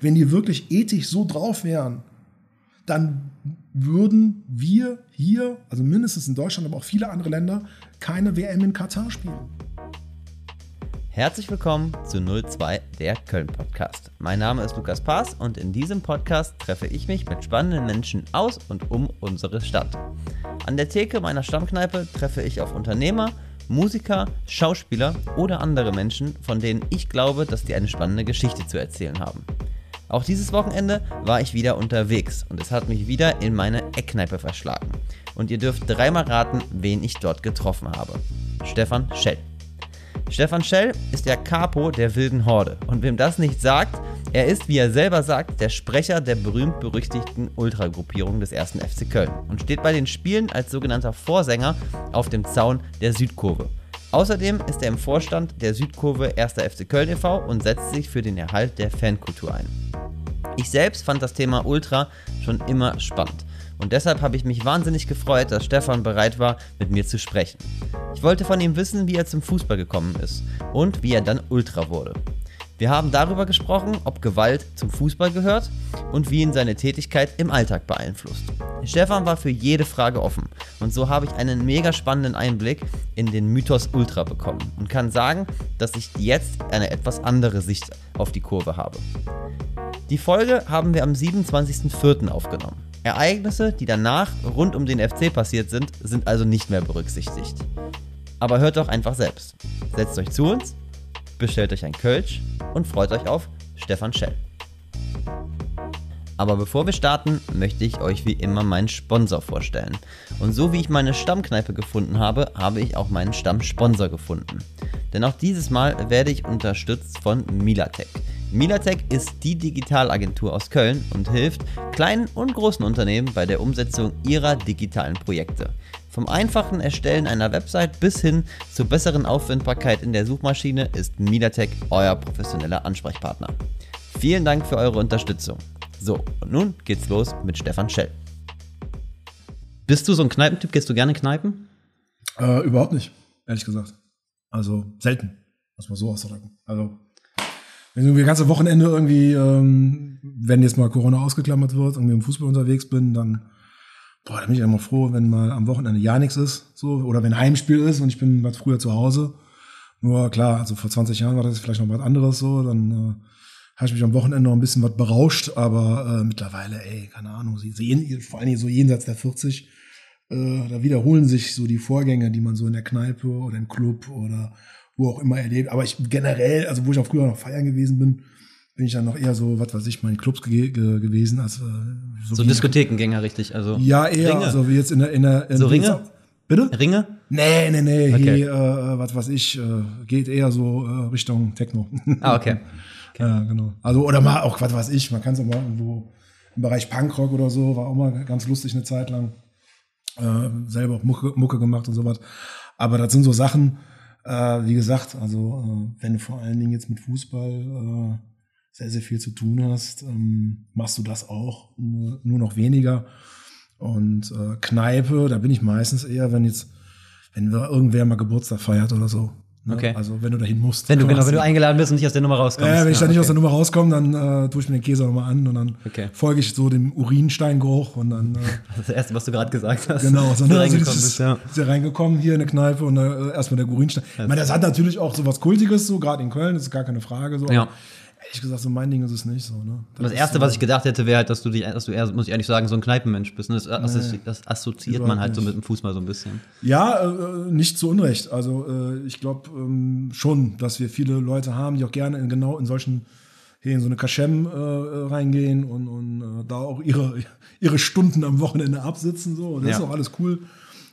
Wenn die wirklich ethisch so drauf wären, dann würden wir hier, also mindestens in Deutschland, aber auch viele andere Länder, keine WM in Katar spielen. Herzlich willkommen zu 02, der Köln Podcast. Mein Name ist Lukas Paas und in diesem Podcast treffe ich mich mit spannenden Menschen aus und um unsere Stadt. An der Theke meiner Stammkneipe treffe ich auf Unternehmer, Musiker, Schauspieler oder andere Menschen, von denen ich glaube, dass die eine spannende Geschichte zu erzählen haben. Auch dieses Wochenende war ich wieder unterwegs und es hat mich wieder in meine Eckkneipe verschlagen. Und ihr dürft dreimal raten, wen ich dort getroffen habe. Stefan Schell. Stefan Schell ist der Capo der wilden Horde. Und wem das nicht sagt, er ist, wie er selber sagt, der Sprecher der berühmt-berüchtigten Ultragruppierung des 1. FC Köln und steht bei den Spielen als sogenannter Vorsänger auf dem Zaun der Südkurve. Außerdem ist er im Vorstand der Südkurve 1. FC Köln e.V. und setzt sich für den Erhalt der Fankultur ein. Ich selbst fand das Thema Ultra schon immer spannend. Und deshalb habe ich mich wahnsinnig gefreut, dass Stefan bereit war, mit mir zu sprechen. Ich wollte von ihm wissen, wie er zum Fußball gekommen ist und wie er dann Ultra wurde. Wir haben darüber gesprochen, ob Gewalt zum Fußball gehört und wie ihn seine Tätigkeit im Alltag beeinflusst. Stefan war für jede Frage offen und so habe ich einen mega spannenden Einblick in den Mythos Ultra bekommen und kann sagen, dass ich jetzt eine etwas andere Sicht auf die Kurve habe. Die Folge haben wir am 27.04. aufgenommen. Ereignisse, die danach rund um den FC passiert sind, sind also nicht mehr berücksichtigt. Aber hört doch einfach selbst. Setzt euch zu uns, bestellt euch ein Kölsch und freut euch auf Stefan Schell. Aber bevor wir starten, möchte ich euch wie immer meinen Sponsor vorstellen. Und so wie ich meine Stammkneipe gefunden habe, habe ich auch meinen Stammsponsor gefunden. Denn auch dieses Mal werde ich unterstützt von Milatech. Milatech ist die Digitalagentur aus Köln und hilft kleinen und großen Unternehmen bei der Umsetzung ihrer digitalen Projekte. Vom einfachen Erstellen einer Website bis hin zur besseren Auffindbarkeit in der Suchmaschine ist Milatech euer professioneller Ansprechpartner. Vielen Dank für eure Unterstützung. So, und nun geht's los mit Stefan Schell. Bist du so ein Kneipentyp? Gehst du gerne Kneipen? Äh, überhaupt nicht, ehrlich gesagt. Also selten, muss man so ausdrücken. Also wenn das ganze Wochenende irgendwie, ähm, wenn jetzt mal Corona ausgeklammert wird, irgendwie im Fußball unterwegs bin, dann, boah, da bin ich immer froh, wenn mal am Wochenende ja nichts ist, so, oder wenn Heimspiel ist und ich bin was früher zu Hause. Nur klar, also vor 20 Jahren war das vielleicht noch was anderes so, dann äh, habe ich mich am Wochenende noch ein bisschen was berauscht, aber äh, mittlerweile, ey, keine Ahnung, sie sehen, vor allen Dingen so jenseits der 40, äh, da wiederholen sich so die Vorgänge, die man so in der Kneipe oder im Club oder wo auch immer erlebt. Aber ich generell, also wo ich auch früher noch feiern gewesen bin, bin ich dann noch eher so, was weiß ich, mal in Clubs ge ge gewesen. als äh, so, so Diskothekengänger, richtig. Also ja, eher, Ringe. also wie jetzt in der, in der in So Ringe? Bitte? Ringe? Nee, nee, nee, okay. hier, äh, was weiß ich, äh, geht eher so äh, Richtung Techno. Ah, okay. okay. Ja, genau. Also, oder mal auch, was weiß ich, man kann es auch mal irgendwo im Bereich Punkrock oder so, war auch mal ganz lustig eine Zeit lang. Äh, selber auch Mucke, Mucke gemacht und sowas. Aber das sind so Sachen, äh, wie gesagt, also äh, wenn du vor allen Dingen jetzt mit Fußball äh, sehr, sehr viel zu tun hast, ähm, machst du das auch nur, nur noch weniger. Und äh, Kneipe, da bin ich meistens eher, wenn jetzt, wenn irgendwer mal Geburtstag feiert oder so. Ne? Okay. Also wenn du dahin musst. Wenn du, genau, wenn du eingeladen bist und nicht aus der Nummer rauskommst. Ja, wenn ich ja, da nicht okay. aus der Nummer rauskomme, dann äh, tue ich mir den Käse nochmal an und dann Okay. folge ich so dem Urinsteingeruch und dann äh, Das erste, was du gerade gesagt hast. Genau, so du ne, also bist, ja. ist ja reingekommen hier in eine Kneipe und äh, erstmal der Gurinstein. Ich meine, das hat natürlich auch so was Kultiges, so gerade in Köln, das ist gar keine Frage. So. Ja. Ehrlich gesagt, so mein Ding ist es nicht so. Ne? Das ist erste, so, was ich gedacht hätte, wäre halt, dass du dich, dass du eher, muss ich ehrlich sagen, so ein Kneipenmensch bist. Ne? Das, assozi das assoziiert man halt so nicht. mit dem Fußball so ein bisschen. Ja, äh, nicht zu Unrecht. Also äh, ich glaube ähm, schon, dass wir viele Leute haben, die auch gerne in genau in solchen hier in so eine Kaschem äh, äh, reingehen und, und äh, da auch ihre, ihre Stunden am Wochenende absitzen. So. Und das Ja. ist auch alles cool.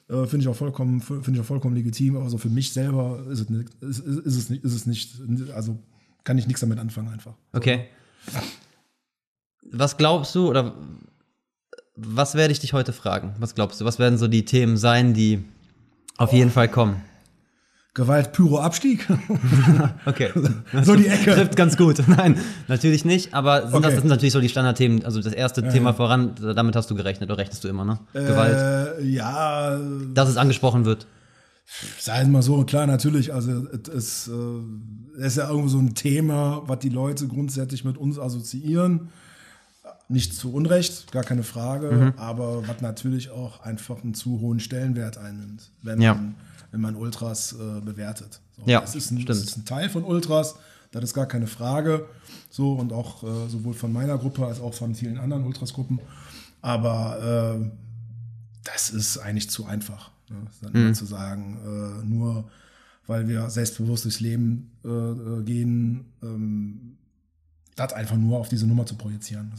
Äh, finde ich auch vollkommen, finde ich auch vollkommen legitim. Aber so für mich selber ist es nicht, ist, ist, ist es nicht, ist es nicht, also kann ich nichts damit anfangen einfach. Okay. Was glaubst du oder was werde ich dich heute fragen? Was glaubst du? Was werden so die Themen sein, die auf jeden Fall kommen? Gewalt, Pyro, Abstieg. Okay. so die Ecke. Trifft ganz gut. Nein, natürlich nicht, aber sind das, Okay. das sind natürlich so die Standardthemen. Also das erste Thema voran, damit hast du gerechnet oder rechnest du immer, ne? Gewalt. Äh, ja, Dass es angesprochen wird. Sei es mal so, klar, natürlich. Also, es, äh, ist ja irgendwo so ein Thema, was die Leute grundsätzlich mit uns assoziieren. Nicht zu Unrecht, gar keine Frage, mhm. aber was natürlich auch einfach einen zu hohen Stellenwert einnimmt, wenn, ja. man, wenn man Ultras äh, bewertet. So, ja, das ist, ein, das ist ein Teil von Ultras, das ist gar keine Frage. So und auch äh, sowohl von meiner Gruppe als auch von vielen anderen Ultras-Gruppen. Aber äh, das ist eigentlich zu einfach. Ne? Dann mhm. zu sagen, äh, nur weil wir selbstbewusst durchs Leben äh, äh, gehen, ähm, das einfach nur auf diese Nummer zu projizieren.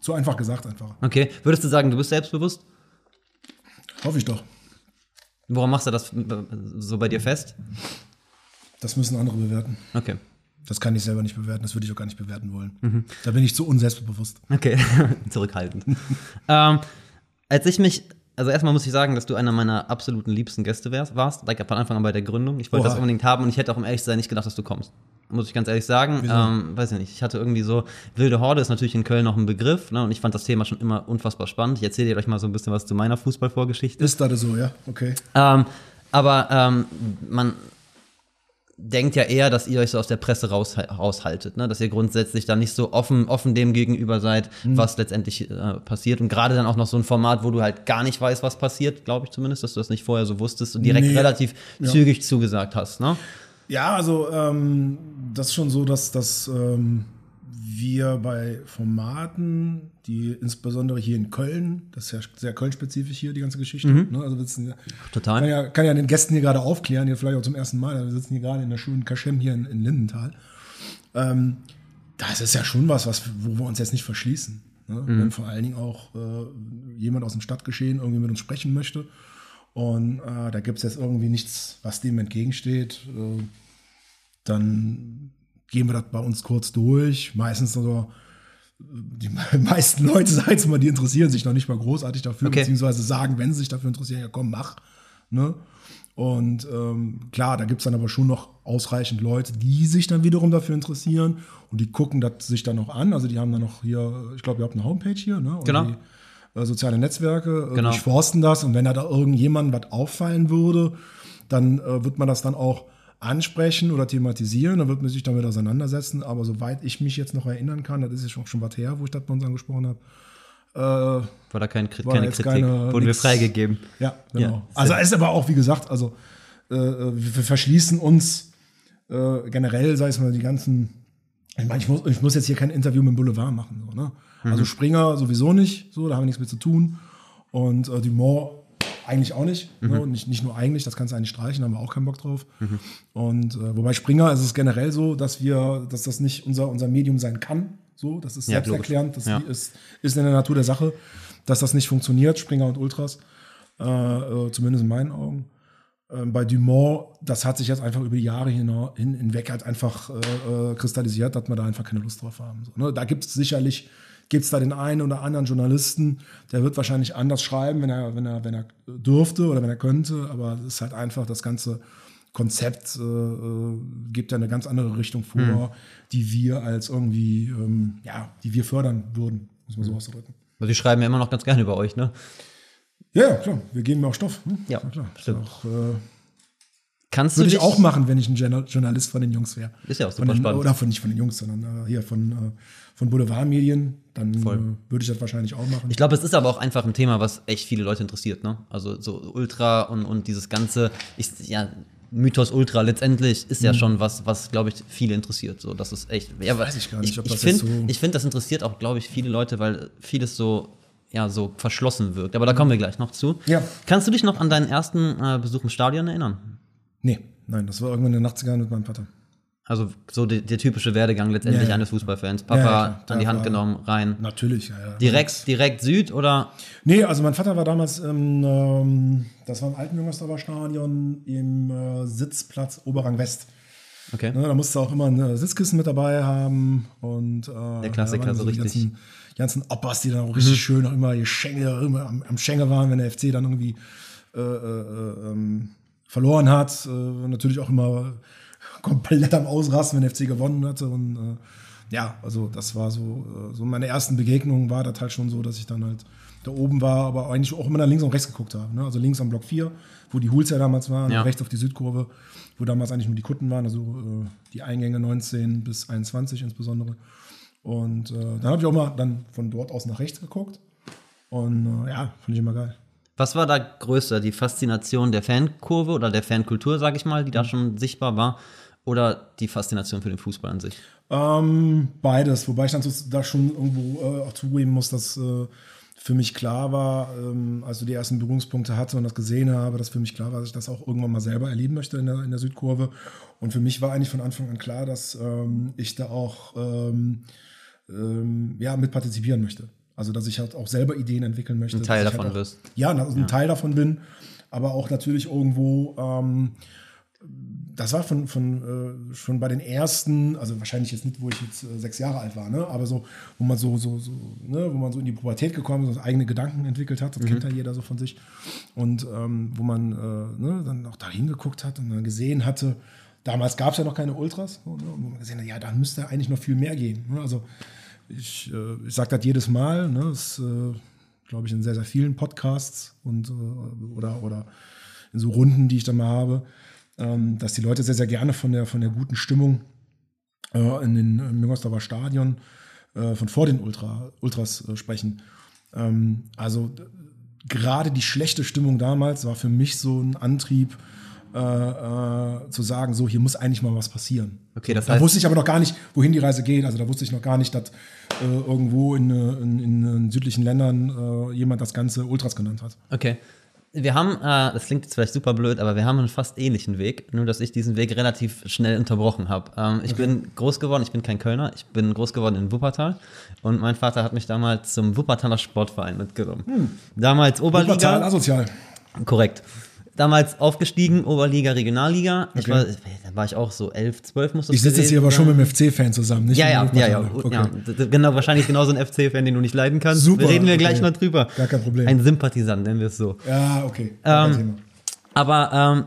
Zu einfach gesagt einfach. Okay, würdest du sagen, du bist selbstbewusst? Hoffe ich doch. Woran machst du das so bei dir fest? Das müssen andere bewerten. Okay. Das kann ich selber nicht bewerten, das würde ich auch gar nicht bewerten wollen. Mhm. Da bin ich zu unselbstbewusst. Okay, zurückhaltend. ähm, als ich mich also erstmal muss ich sagen, dass du einer meiner absoluten liebsten Gäste wärst, warst, like von Anfang an bei der Gründung. Ich wollte das unbedingt haben und ich hätte auch um ehrlich zu sein nicht gedacht, dass du kommst. Muss ich ganz ehrlich sagen. Ähm, weiß ich nicht. Ich hatte irgendwie so, wilde Horde ist natürlich in Köln noch ein Begriff, ne? Und ich fand das Thema schon immer unfassbar spannend. Ich erzähle dir euch mal so ein bisschen was zu meiner Fußballvorgeschichte. Ist das so, ja? Okay. Ähm, aber ähm, man, denkt ja eher, dass ihr euch so aus der Presse raus, raushaltet, ne? dass ihr grundsätzlich dann nicht so offen, offen dem gegenüber seid, mhm. was letztendlich äh, passiert. Und gerade dann auch noch so ein Format, wo du halt gar nicht weißt, was passiert, glaube ich zumindest, dass du das nicht vorher so wusstest und direkt nee. relativ ja. zügig zugesagt hast. Ne? Ja, also ähm, das ist schon so, dass das ähm, wir bei Formaten, die insbesondere hier in Köln, das ist ja sehr Köln-spezifisch hier, die ganze Geschichte. Mhm. Ne? Also sitzen, Total. Kann ja, kann ja den Gästen hier gerade aufklären, hier vielleicht auch zum ersten Mal. Wir sitzen hier gerade in der schönen Kaschem hier in, in Lindenthal. Ähm, das ist ja schon was, was, wo wir uns jetzt nicht verschließen. Ne? Mhm. Wenn vor allen Dingen auch äh, jemand aus dem Stadtgeschehen irgendwie mit uns sprechen möchte. Und äh, da gibt es jetzt irgendwie nichts, was dem entgegensteht. Äh, dann gehen wir das bei uns kurz durch. Meistens so, die meisten Leute, sagen jetzt mal, die interessieren sich noch nicht mal großartig dafür, okay. beziehungsweise sagen, wenn sie sich dafür interessieren, ja komm, mach. Ne? Und ähm, klar, da gibt es dann aber schon noch ausreichend Leute, die sich dann wiederum dafür interessieren und die gucken das sich dann noch an. Also die haben dann noch hier, ich glaube, ihr habt eine Homepage hier, ne? Und genau. Die, äh, soziale Netzwerke, äh, genau. durchforsten das und wenn da, da irgendjemandem was auffallen würde, dann äh, wird man das dann auch ansprechen oder thematisieren, dann wird man sich damit auseinandersetzen. Aber soweit ich mich jetzt noch erinnern kann, das ist ja schon, schon was her, wo ich das bei uns angesprochen habe. Äh, war da kein, war keine Kritik, keine, wurden nix. wir freigegeben. Ja, genau. Ja, also ist aber auch, wie gesagt, also äh, wir verschließen uns äh, generell, sei es mal die ganzen, ich meine, ich muss, ich muss jetzt hier kein Interview mit dem Boulevard machen. So, ne? Mhm. Also Springer sowieso nicht, so, da haben wir nichts mit zu tun. Und äh, Dumont eigentlich auch nicht. Mhm. Ne? Nicht, nicht nur eigentlich, das kannst du eigentlich streichen, haben wir auch keinen Bock drauf. Mhm. Und äh, wobei Springer ist es generell so, dass wir, dass das nicht unser, unser Medium sein kann. So, das ist ja, selbsterklärend, das ja. ist, ist in der Natur der Sache, dass das nicht funktioniert, Springer und Ultras. Äh, äh, zumindest in meinen Augen. Ähm, bei Dumont, das hat sich jetzt einfach über die Jahre hin, hinweg halt einfach äh, äh, kristallisiert, dass wir da einfach keine Lust drauf haben. So, ne? Da gibt es sicherlich gibt es da den einen oder anderen Journalisten, der wird wahrscheinlich anders schreiben, wenn er, wenn er, wenn er dürfte oder wenn er könnte, aber es ist halt einfach das ganze Konzept äh, äh gibt ja eine ganz andere Richtung vor, mhm. die wir als irgendwie, ähm, ja, die wir fördern würden, muss man so hm. ausdrücken. Also die schreiben ja immer noch ganz gerne über euch, ne? Ja, klar, wir geben mir auch Stoff. Ja, ja, klar. Stimmt. Auch, äh, Kannst Würde ich auch machen, wenn ich ein Journalist von den Jungs wäre. Ist ja auch super den, spannend. Oder von nicht von den Jungs, sondern äh, hier von, äh, von Boulevardmedien. Dann äh, würde ich das wahrscheinlich auch machen. Ich glaube, es ist aber auch einfach ein Thema, was echt viele Leute interessiert. Ne? Also so Ultra und, und dieses ganze, ich, ja, Mythos Ultra letztendlich ist ja mhm. schon was, was glaube ich viele interessiert. So, das ist echt. Ja, weiß ich gar nicht. Ich, ich finde, so ich finde, das interessiert auch glaube ich viele Leute, weil vieles so ja so verschlossen wirkt. Aber da kommen wir gleich noch zu. Ja. Kannst du dich noch an deinen ersten äh, Besuch im Stadion erinnern? Nee, nein, das war irgendwann in den 80ern mit meinem Vater. Also so der, der typische Werdegang letztendlich ja, ja. eines Fußballfans. Papa ja, an die Hand genommen, rein. Natürlich, ja, ja. Direkt, direkt Süd oder? Nee, also mein Vater war damals im, ähm, das war im alten Jüngersdorfer Stadion im äh, Sitzplatz Oberrang West. Okay. Ne, da musste auch immer ein Sitzkissen mit dabei haben und äh, der Klassiker so richtig. Die ganzen, ganzen Oppas, die dann auch richtig mhm. schön auch immer, Schenge, immer am, am Schenge waren, wenn der FC dann irgendwie äh, äh, ähm, verloren hat. Äh, natürlich auch immer komplett am Ausrasten, wenn der FC gewonnen hatte. Und äh, ja, also das war so, äh, so meine ersten Begegnungen war das halt schon so, dass ich dann halt da oben war, aber eigentlich auch immer nach links und rechts geguckt habe. Ne? Also links am Block 4, wo die Hools ja damals waren, Ja. rechts auf die Südkurve, wo damals eigentlich nur die Kutten waren, also äh, die Eingänge 19 bis 21 insbesondere. Und äh, dann habe ich auch mal dann von dort aus nach rechts geguckt. Und äh, ja, fand ich immer geil. Was war da größer, die Faszination der Fankurve oder der Fankultur, sage ich mal, die da schon sichtbar war, oder die Faszination für den Fußball an sich? Ähm, beides, wobei ich dann so, da schon irgendwo äh, auch zugeben muss, dass äh, für mich klar war, ähm, als ich die ersten Berührungspunkte hatte und das gesehen habe, dass für mich klar war, dass ich das auch irgendwann mal selber erleben möchte in der, in der Südkurve. Und für mich war eigentlich von Anfang an klar, dass ähm, ich da auch ähm, ähm, ja, mit partizipieren möchte. Also, dass ich halt auch selber Ideen entwickeln möchte. Ein Teil ich davon halt auch, wirst. Ja, also ein Teil davon bin, aber auch natürlich irgendwo ähm, das war von, von äh, schon bei den ersten, also wahrscheinlich jetzt nicht, wo ich jetzt äh, sechs Jahre alt war, ne? aber so, wo man so, so, so, ne? wo man so in die Pubertät gekommen ist, und eigene Gedanken entwickelt hat, das kennt ja jeder so von sich. Und ähm, wo man äh, ne, dann auch da hingeguckt hat und dann gesehen hatte, damals gab es ja noch keine Ultras, ne? und wo man gesehen hat, ja, da müsste eigentlich noch viel mehr gehen. Ne? Also ich, äh, ich sage das jedes Mal, ne? das äh, glaube ich in sehr, sehr vielen Podcasts und äh, oder, oder in so Runden, die ich dann mal habe, ähm, dass die Leute sehr, sehr gerne von der, von der guten Stimmung äh, in den im Müngersdorfer Stadion äh, von vor den Ultra, Ultras äh, sprechen. Ähm, also gerade die schlechte Stimmung damals war für mich so ein Antrieb, äh, äh, zu sagen, so hier muss eigentlich mal was passieren. Okay, das da heißt- wusste ich aber noch gar nicht, wohin die Reise geht. Also da wusste ich noch gar nicht, dass äh, irgendwo in, äh, in, in, in südlichen Ländern äh, jemand das Ganze Ultras genannt hat. Okay. Wir haben, äh, das klingt jetzt vielleicht super blöd, aber wir haben einen fast ähnlichen Weg, nur dass ich diesen Weg relativ schnell unterbrochen habe. Ähm, ich bin groß geworden, ich bin kein Kölner, ich bin groß geworden in Wuppertal und mein Vater hat mich damals zum Wuppertaler Sportverein mitgenommen. Damals Oberliga. Wuppertal asozial. Korrekt. Damals aufgestiegen, Oberliga, Regionalliga. Ich Okay. war, da war ich auch so elf, zwölf muss das Ich sitze jetzt hier aber schon mit dem FC-Fan zusammen, nicht Ja, ja, ja, ja, Wuppertaler. ja. Genau, wahrscheinlich genauso ein FC-Fan, den du nicht leiden kannst. Super, Reden wir okay. gleich mal drüber. Gar kein Problem. Ein Sympathisant, nennen wir es so. Ja, okay. Ähm. Aber ähm,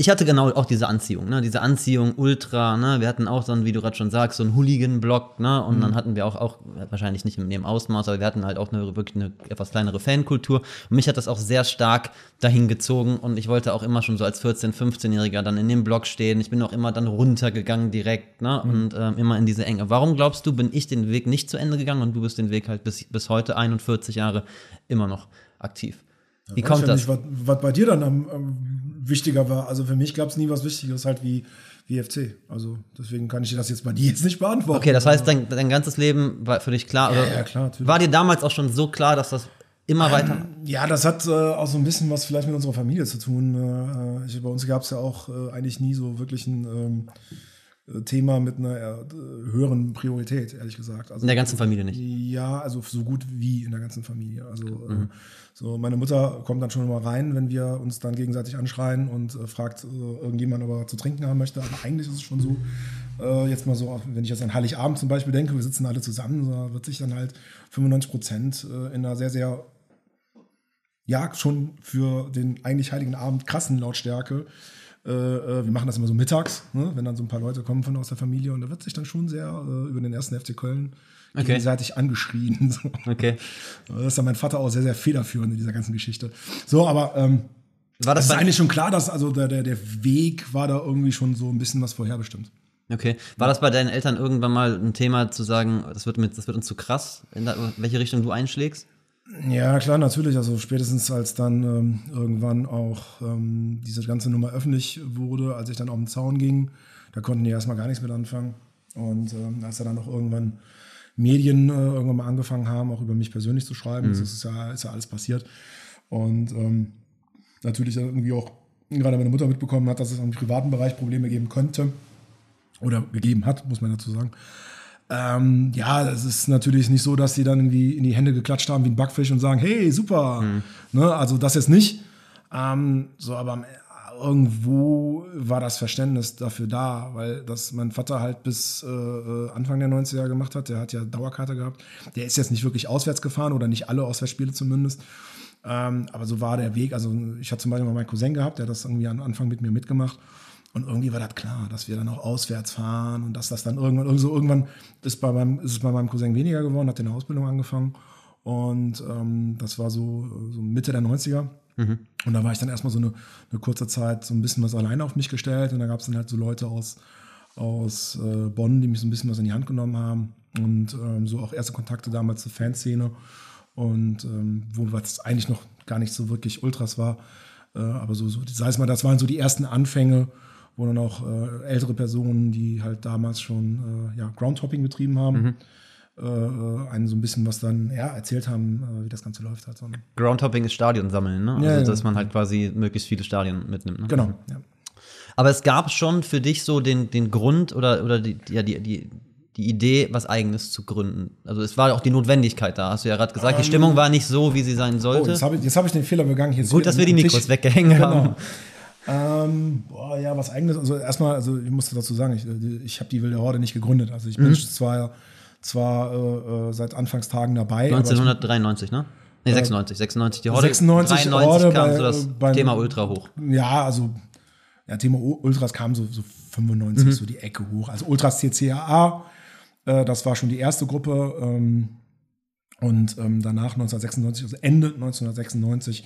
ich hatte genau auch diese Anziehung, ne? diese Anziehung Ultra, ne? wir hatten auch so einen, wie du gerade schon sagst, so einen Hooligan-Block, ne? und dann hatten wir auch, auch, wahrscheinlich nicht in dem Ausmaß, aber wir hatten halt auch eine wirklich eine etwas kleinere Fankultur und mich hat das auch sehr stark dahin gezogen und ich wollte auch immer schon so als 14-, 15-Jähriger dann in dem Block stehen, ich bin auch immer dann runtergegangen direkt ne? und ähm, immer in diese Enge. Warum glaubst du, bin ich den Weg nicht zu Ende gegangen und du bist den Weg halt bis, bis heute, 41 Jahre, immer noch aktiv? Wie kommt ja das? Nicht, was, was bei dir dann am, am wichtiger war. Also für mich gab es nie was Wichtigeres halt wie, wie FC. Also deswegen kann ich dir das jetzt bei dir jetzt nicht beantworten. Okay, das heißt, dein, dein ganzes Leben war für dich klar. oder ja, klar, natürlich. War dir damals auch schon so klar, dass das immer weiter. Ja, das hat äh, auch so ein bisschen was vielleicht mit unserer Familie zu tun. Äh, ich, bei uns gab es ja auch äh, eigentlich nie so wirklich ein ähm, äh, Thema mit einer äh, höheren Priorität, ehrlich gesagt. Also, In der ganzen Familie nicht. Ja, also so gut wie in der ganzen Familie. Also äh, so meine Mutter kommt dann schon mal rein, wenn wir uns dann gegenseitig anschreien und äh, fragt äh, irgendjemand, ob er zu trinken haben möchte. Aber eigentlich ist es schon so, äh, jetzt mal so, wenn ich jetzt an Heiligabend zum Beispiel denke, wir sitzen alle zusammen, da wird sich dann halt 95 Prozent äh, in einer sehr, sehr ja, schon für den eigentlich heiligen Abend krassen Lautstärke. Äh, äh, wir machen das immer so mittags, ne? wenn dann so ein paar Leute kommen von aus der Familie und da wird sich dann schon sehr äh, über den ersten FC Köln Okay. gegenseitig angeschrien. So. Okay. Das ist dann mein Vater auch sehr, sehr federführend in dieser ganzen Geschichte. So, aber ähm, War das das ist eigentlich schon klar, dass also der, der, der Weg war da irgendwie schon so ein bisschen was vorherbestimmt. okay. War das bei deinen Eltern irgendwann mal ein Thema zu sagen, das wird, mit, das wird uns zu krass, in welche Richtung du einschlägst? Ja, klar, natürlich. Also spätestens als dann ähm, irgendwann auch ähm, diese ganze Nummer öffentlich wurde, als ich dann auf den Zaun ging, da konnten die erstmal gar nichts mit anfangen. Und ähm, als er dann auch irgendwann Medien äh, irgendwann mal angefangen haben, auch über mich persönlich zu schreiben, das ist ja, ist ja alles passiert. Und ähm, natürlich dann irgendwie auch gerade meine Mutter mitbekommen hat, dass es im privaten Bereich Probleme geben könnte oder gegeben hat, muss man dazu sagen. Ähm, ja, es ist natürlich nicht so, dass die dann irgendwie in die Hände geklatscht haben wie ein Backfisch und sagen, hey, super. Ne, also das jetzt nicht. Ähm, so, aber am- irgendwo war das Verständnis dafür da, weil das mein Vater halt bis äh, äh, Anfang der 90er gemacht hat. Der hat ja Dauerkarte gehabt. Der ist jetzt nicht wirklich auswärts gefahren oder nicht alle Auswärtsspiele zumindest. Ähm, aber so war der Weg. Also ich hatte zum Beispiel mal meinen Cousin gehabt, der hat das irgendwie am Anfang mit mir mitgemacht. Und irgendwie war das klar, dass wir dann auch auswärts fahren und dass das dann irgendwann, irgend so irgendwann ist, bei meinem, ist es bei meinem Cousin weniger geworden, hat eine Ausbildung angefangen. Und ähm, das war so, so Mitte der 90er. Und da war ich dann erstmal so eine, eine kurze Zeit so ein bisschen was alleine auf mich gestellt. Und da gab es dann halt so Leute aus, aus äh, Bonn, die mich so ein bisschen was in die Hand genommen haben. Und ähm, so auch erste Kontakte damals zur Fanszene. Und ähm, wo das eigentlich noch gar nicht so wirklich Ultras war. Äh, aber so, so, sei es mal, das waren so die ersten Anfänge, wo dann auch äh, ältere Personen, die halt damals schon äh, ja, Groundhopping betrieben haben, äh, äh, einen so ein bisschen was dann ja, erzählt haben, äh, wie das Ganze läuft. Halt. so. Groundhopping ist Stadion sammeln, ne? Also, Ja, ja. dass man halt quasi möglichst viele Stadien mitnimmt. Ne? Genau, ja. Aber es gab schon für dich so den, den Grund oder, oder die, ja, die, die, die Idee, was Eigenes zu gründen. Also es war auch die Notwendigkeit da, hast du ja gerade gesagt. Die Stimmung war nicht so, wie sie sein Oh, sollte. jetzt habe ich, jetzt hab ich den Fehler begangen. Jetzt Gut, dass wir die Mikros Tisch- weggehängt haben. Ähm, boah, ja, was eigenes. Also erstmal, also ich musste dazu sagen, ich, ich habe die Wilde Horde nicht gegründet. Also ich Mhm. bin zwar, zwar äh, äh, seit Anfangstagen dabei. aber ich- 1993, ne? Nee, 96. 96 die Horde. 96 93 Horde kam bei- so das äh, beim- Thema Ultra hoch. Ja, also ja, Thema Ultras kam so, so 95 so die Ecke hoch. Also Ultras CCAA, äh, das war schon die erste Gruppe. Ähm, und ähm, danach 1996, also Ende 1996,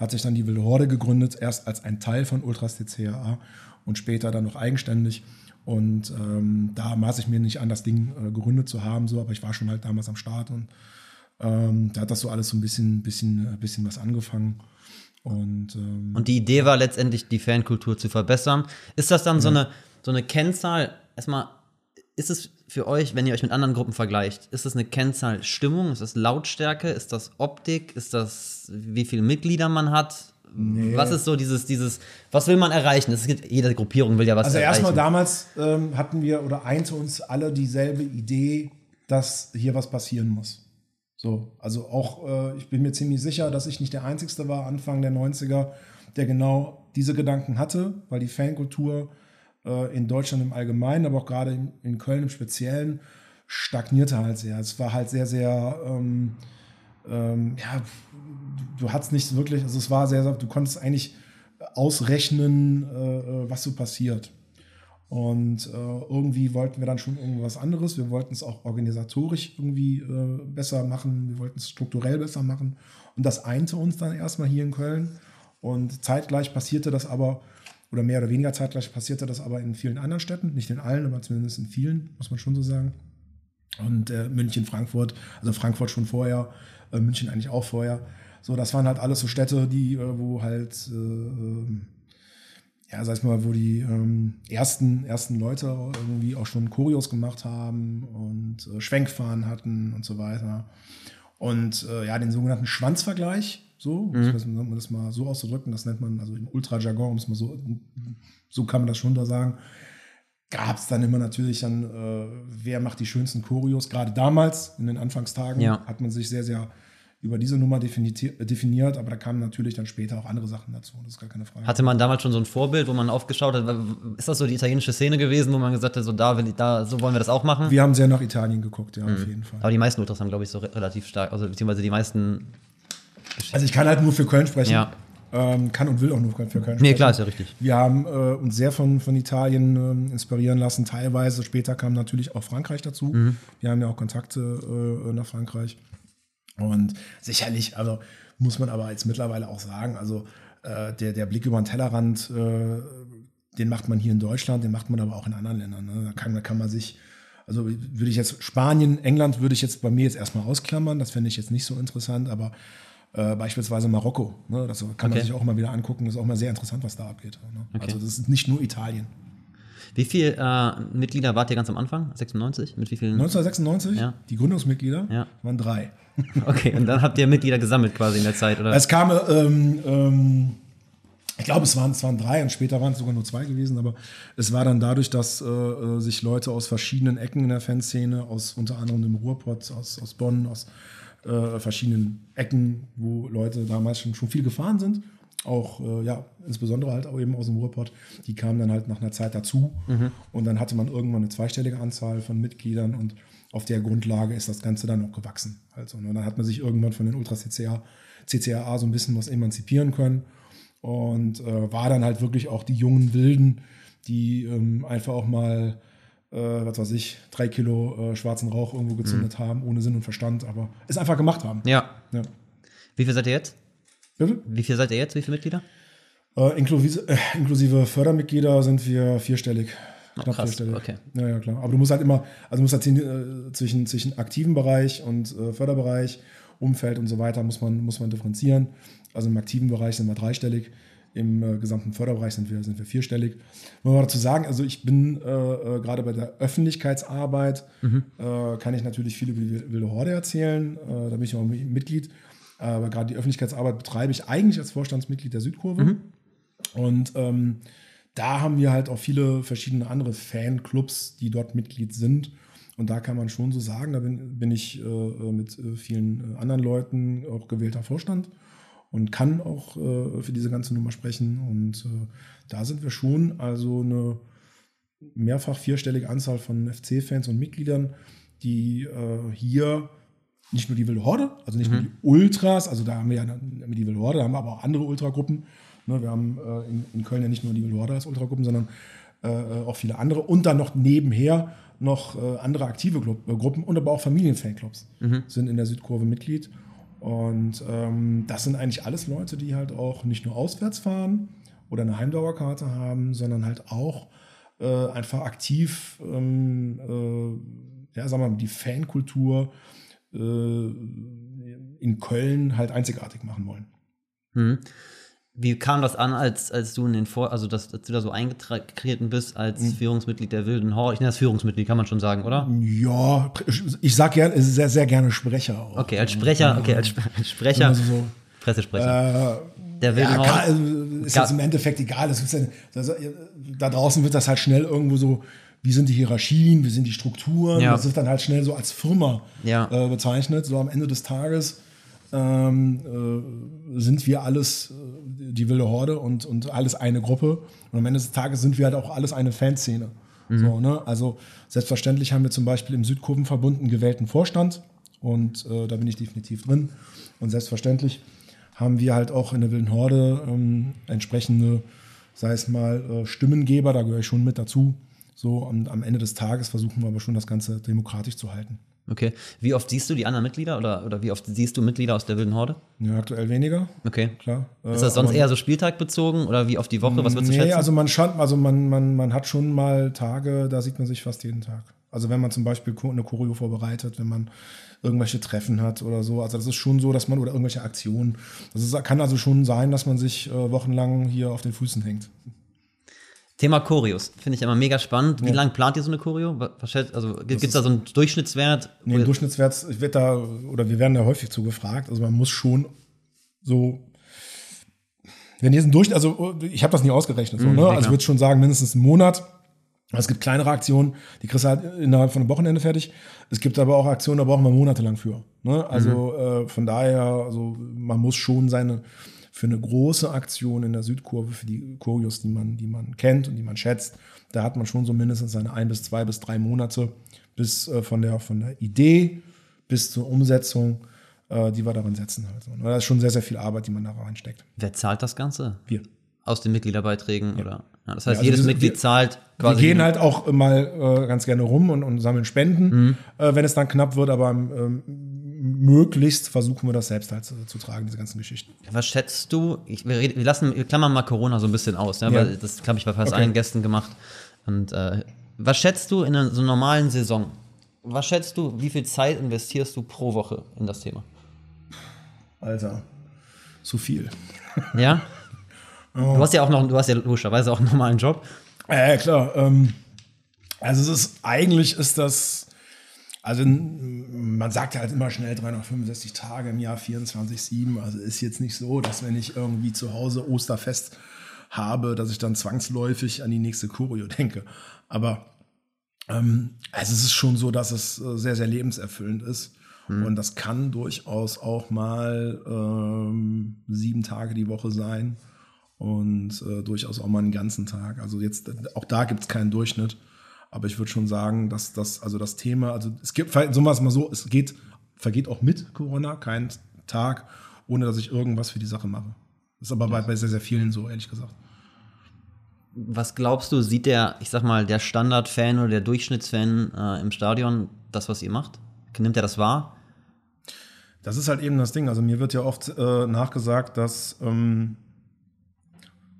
hat sich dann die Wilde Horde gegründet, erst als ein Teil von Ultras CCAA und später dann noch eigenständig. Und ähm, da maß ich mir nicht an, das Ding äh, gegründet zu haben, so, aber ich war schon halt damals am Start und ähm, da hat das so alles so ein bisschen, bisschen, äh, bisschen was angefangen. Und ähm, Und die Idee war letztendlich, die Fankultur zu verbessern. Ist das dann so, eine, so eine Kennzahl? Erstmal, ist es für euch, wenn ihr euch mit anderen Gruppen vergleicht, ist das eine Kennzahl Stimmung? Ist das Lautstärke? Ist das Optik? Ist das, wie viele Mitglieder man hat? Was ist so dieses, dieses, was will man erreichen? Es gibt, jede Gruppierung will ja was Also erreichen. erstmal damals ähm, hatten wir oder einte uns alle dieselbe Idee, dass hier was passieren muss. So, also auch, äh, ich bin mir ziemlich sicher, dass ich nicht der Einzige war, Anfang der 90er, der genau diese Gedanken hatte, weil die Fankultur in Deutschland im Allgemeinen, aber auch gerade in, Köln im Speziellen, stagnierte halt sehr. Es war halt sehr, sehr, ähm, ähm, ja, du, du hattest nicht wirklich, also es war sehr, sehr du konntest eigentlich ausrechnen, äh, äh, was so passiert. Und äh, irgendwie wollten wir dann schon irgendwas anderes. Wir wollten es auch organisatorisch irgendwie äh, besser machen. Wir wollten es strukturell besser machen. Und das einte uns dann erstmal hier in Köln. Und zeitgleich passierte das aber, oder mehr oder weniger zeitgleich passierte das aber in vielen anderen Städten. Nicht in allen, aber zumindest in vielen, muss man schon so sagen. Und äh, München, Frankfurt, also Frankfurt schon vorher, äh, München eigentlich auch vorher. So, das waren halt alles so Städte, die, äh, wo halt, äh, ähm, ja, sag ich mal, wo die ähm, ersten, ersten Leute irgendwie auch schon Choreos gemacht haben und äh, Schwenkfahren hatten und so weiter. Und äh, ja, den sogenannten Schwanzvergleich, so, Mhm. um das, das mal so auszudrücken, das nennt man also im Ultra-Jargon, um es mal so, so kann man das schon da sagen, gab es dann immer natürlich dann, äh, wer macht die schönsten Choreos. Gerade damals, in den Anfangstagen, Ja. hat man sich sehr, sehr über diese Nummer defini- definiert, aber da kamen natürlich dann später auch andere Sachen dazu, das ist gar keine Frage. Hatte man damals schon so ein Vorbild, wo man aufgeschaut hat? Ist das so die italienische Szene gewesen, wo man gesagt hat, so da, will ich, da so wollen wir das auch machen? Wir haben sehr nach Italien geguckt, ja, Mhm. auf jeden Fall. Aber die meisten Ultras haben, glaube ich, so re relativ stark, also beziehungsweise die meisten. Also ich kann halt nur für Köln sprechen. Ja. Ähm, kann und will auch nur für Köln sprechen. Nee, klar, ist ja richtig. Wir haben äh, uns sehr von, von Italien ähm, inspirieren lassen. Teilweise später kam natürlich auch Frankreich dazu. Mhm. Wir haben ja auch Kontakte äh, nach Frankreich. Und sicherlich, also muss man aber jetzt mittlerweile auch sagen, also äh, der, der Blick über den Tellerrand, äh, den macht man hier in Deutschland, den macht man aber auch in anderen Ländern. Ne? Da, kann, da kann man sich, also würde ich jetzt Spanien, England würde ich jetzt bei mir jetzt erstmal ausklammern, das fände ich jetzt nicht so interessant, aber äh, beispielsweise Marokko, ne? das kann man Okay. sich auch mal wieder angucken, das ist auch mal sehr interessant, was da abgeht. Ne? Okay. Also das ist nicht nur Italien. Wie viele äh, Mitglieder wart ihr ganz am Anfang? 96? Mit wie vielen? 1996, Ja. die Gründungsmitglieder Ja. waren drei. Okay, und dann habt ihr Mitglieder gesammelt quasi in der Zeit, oder? Es kam, ähm, ähm, ich glaube, es waren, es waren drei und später waren es sogar nur zwei gewesen, aber es war dann dadurch, dass äh, äh, sich Leute aus verschiedenen Ecken in der Fanszene, aus unter anderem dem Ruhrpott, aus, aus Bonn, aus äh, verschiedenen Ecken, wo Leute damals schon, schon viel gefahren sind, auch äh, ja, insbesondere halt auch eben aus dem Ruhrpott, die kamen dann halt nach einer Zeit dazu. Und dann hatte man irgendwann eine zweistellige Anzahl von Mitgliedern und auf der Grundlage ist das Ganze dann auch gewachsen. Also, ne, dann hat man sich irgendwann von den Ultras CCA, CCAA so ein bisschen was emanzipieren können. Und äh, war dann halt wirklich auch die jungen Wilden, die ähm, einfach auch mal äh, was weiß ich, drei Kilo äh, schwarzen Rauch irgendwo gezündet haben, ohne Sinn und Verstand, aber es einfach gemacht haben. Ja. Ja. Wie viel seid ihr jetzt? Bitte? Wie viel seid ihr jetzt? Wie viele Mitglieder? Äh, inklusive, äh, inklusive Fördermitglieder sind wir vierstellig. Oh, Knapp krass, vierstellig. okay. Ja, ja, klar. Aber du musst halt immer, also du musst halt äh, zwischen, zwischen aktiven Bereich und äh, Förderbereich, Umfeld und so weiter, muss man, muss man differenzieren. Also im aktiven Bereich sind wir dreistellig, im äh, gesamten Förderbereich sind wir, sind wir vierstellig. Muss man dazu sagen, also ich bin äh, äh, gerade bei der Öffentlichkeitsarbeit, äh, kann ich natürlich viel über die Wilde Horde erzählen. Äh, da bin ich auch Mitglied. Aber gerade die Öffentlichkeitsarbeit betreibe ich eigentlich als Vorstandsmitglied der Südkurve. Und ähm, da haben wir halt auch viele verschiedene andere Fanclubs, die dort Mitglied sind. Und da kann man schon so sagen, da bin, bin ich äh, mit vielen anderen Leuten auch gewählter Vorstand und kann auch äh, für diese ganze Nummer sprechen. Und äh, da sind wir schon also eine mehrfach vierstellige Anzahl von FC-Fans und Mitgliedern, die äh, hier nicht nur die Wilde Horde, also nicht nur die Ultras, also da haben wir ja dann die Wilde Horde, da haben wir aber auch andere Ultragruppen. Ne, wir haben äh, in, in Köln ja nicht nur die Wilde Horde als Ultragruppen, sondern äh, auch viele andere und dann noch nebenher noch äh, andere aktive Gru Gruppen und aber auch Familienfanclubs sind in der Südkurve Mitglied. Und ähm, das sind eigentlich alles Leute, die halt auch nicht nur auswärts fahren oder eine Heimdauerkarte haben, sondern halt auch äh, einfach aktiv, ähm, äh, ja, sagen wir mal, die Fankultur äh, in Köln halt einzigartig machen wollen. Mhm. Wie kam das an, als, als du in den Vor, also dass, als du da so eingetreten bist als Mhm. Führungsmitglied der Wilden Horde? Ich nenne das Führungsmitglied, kann man schon sagen, oder? Ja, ich sag gerne, sehr, sehr gerne Sprecher auch. Okay, als Sprecher, okay, als, als Sprecher, Also so, Pressesprecher. äh, der Wilden ja, Horde. also ist jetzt im Endeffekt egal. Ist ja, das, da draußen wird das halt schnell irgendwo so, wie sind die Hierarchien, wie sind die Strukturen. Ja. Das wird dann halt schnell so als Firma Ja. äh, bezeichnet. So am Ende des Tages ähm, äh, sind wir alles äh, die wilde Horde und, und alles eine Gruppe. Und am Ende des Tages sind wir halt auch alles eine Fanszene. So, ne? Also selbstverständlich haben wir zum Beispiel im Südkurvenverbund einen gewählten Vorstand und äh, da bin ich definitiv drin. Und selbstverständlich haben wir halt auch in der wilden Horde ähm, entsprechende, sei es mal äh, Stimmengeber, da gehöre ich schon mit dazu. So, und am Ende des Tages versuchen wir aber schon das Ganze demokratisch zu halten. Okay. Wie oft siehst du die anderen Mitglieder oder, oder wie oft siehst du Mitglieder aus der Wilden Horde? Ja, aktuell weniger, Okay. klar. Ist das sonst aber- eher so spieltagbezogen oder wie oft die Woche? Was würdest du nee, schätzen? also man schaut, also man, man, man hat schon mal Tage, da sieht man sich fast jeden Tag. Also wenn man zum Beispiel eine Choreo vorbereitet, wenn man irgendwelche Treffen hat oder so. Also das ist schon so, dass man, oder irgendwelche Aktionen. Das ist, kann also schon sein, dass man sich äh, wochenlang hier auf den Füßen hängt. Thema Choreos. Finde ich immer mega spannend. Wie lange plant ihr so eine Choreo? Also gibt es da so einen Durchschnittswert? Nee, im Durchschnittswert, ich werd da, oder wir werden da häufig zu gefragt. Also man muss schon so, wenn jetzt ein Durchschnitt, also ich habe das nie ausgerechnet, so, ne? ja, Also ich würde schon sagen, mindestens einen Monat. Es gibt kleinere Aktionen, die kriegst du halt innerhalb von einem Wochenende fertig. Es gibt aber auch Aktionen, da brauchen wir monatelang für. Ne? Also äh, von daher, also man muss schon seine für eine große Aktion in der Südkurve, für die Choreos, die man, die man kennt und die man schätzt, da hat man schon so mindestens seine ein bis zwei bis drei Monate bis äh, von der von der Idee bis zur Umsetzung, äh, die wir daran setzen. Halt. so. Das ist schon sehr, sehr viel Arbeit, die man da reinsteckt. Wer zahlt das Ganze? Wir. Aus den Mitgliederbeiträgen oder? Ja, das heißt, also jedes wir- Mitglied wir- zahlt Wir quasi. gehen halt auch mal äh, ganz gerne rum und, und sammeln Spenden, äh, wenn es dann knapp wird, aber ähm, möglichst versuchen wir das selbst halt zu, zu tragen, diese ganzen Geschichten. Was schätzt du? Ich, wir, wir lassen, wir klammern mal Corona so ein bisschen aus, ja, Ja. weil das habe ich bei fast Okay. allen Gästen gemacht. Und äh, was schätzt du in einer so normalen Saison? Was schätzt du, wie viel Zeit investierst du pro Woche in das Thema? Alter, zu viel. Ja? Oh. Du hast ja auch noch, du hast ja logischerweise auch einen normalen Job. Ja, klar. Ähm, also es ist, eigentlich ist das, also man sagt ja halt immer schnell 365 Tage im Jahr, 24-7. Also ist jetzt nicht so, dass wenn ich irgendwie zu Hause Osterfest habe, dass ich dann zwangsläufig an die nächste Choreo denke. Aber ähm, also es ist schon so, dass es äh, sehr, sehr lebenserfüllend ist. Und das kann durchaus auch mal ähm, sieben Tage die Woche sein und äh, durchaus auch mal einen ganzen Tag. Also jetzt, äh, auch da gibt es keinen Durchschnitt. Aber ich würde schon sagen, dass das, also das Thema, also es gibt, so mal mal so, es geht, vergeht auch mit Corona kein Tag, ohne dass ich irgendwas für die Sache mache. Das ist aber bei, bei sehr, sehr vielen so, ehrlich gesagt. was glaubst du, sieht der, ich sag mal, der Standardfan oder der Durchschnittsfan äh, im Stadion das, was ihr macht? Nimmt er das wahr? Das ist halt eben das Ding. Also mir wird ja oft äh, nachgesagt, dass ähm,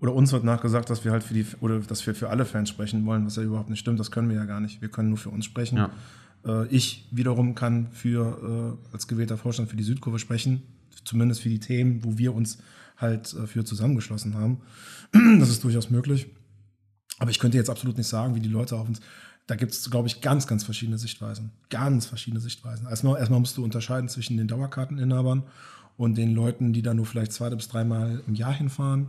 oder uns wird nachgesagt, dass wir halt für die oder dass wir für alle Fans sprechen wollen, was ja überhaupt nicht stimmt. Das können wir ja gar nicht. Wir können nur für uns sprechen. Ja. Äh, ich wiederum kann für äh, als gewählter Vorstand für die Südkurve sprechen, zumindest für die Themen, wo wir uns halt äh, für zusammengeschlossen haben. das ist durchaus möglich. Aber ich könnte jetzt absolut nicht sagen, wie die Leute auf uns. Da gibt es, glaube ich, ganz, ganz verschiedene Sichtweisen. Ganz verschiedene Sichtweisen. Erstmal, erstmal musst du unterscheiden zwischen den Dauerkarteninhabern und den Leuten, die da nur vielleicht zwei bis dreimal im Jahr hinfahren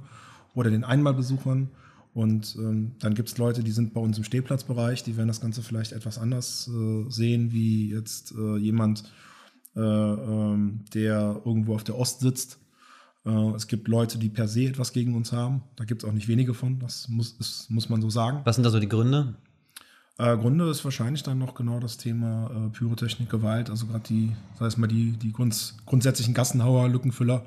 oder den Einmalbesuchern. Und ähm, dann gibt es Leute, die sind bei uns im Stehplatzbereich, die werden das Ganze vielleicht etwas anders äh, sehen, wie jetzt äh, jemand, äh, ähm, der irgendwo auf der Ost sitzt. Äh, es gibt Leute, die per se etwas gegen uns haben. Da gibt es auch nicht wenige von, das muss, ist, muss man so sagen. Was sind da so die Gründe? Äh, Gründe ist wahrscheinlich dann noch genau das Thema äh, Pyrotechnik, Gewalt, also gerade die, sei es mal die, die grunds grundsätzlichen Gassenhauer, Lückenfüller,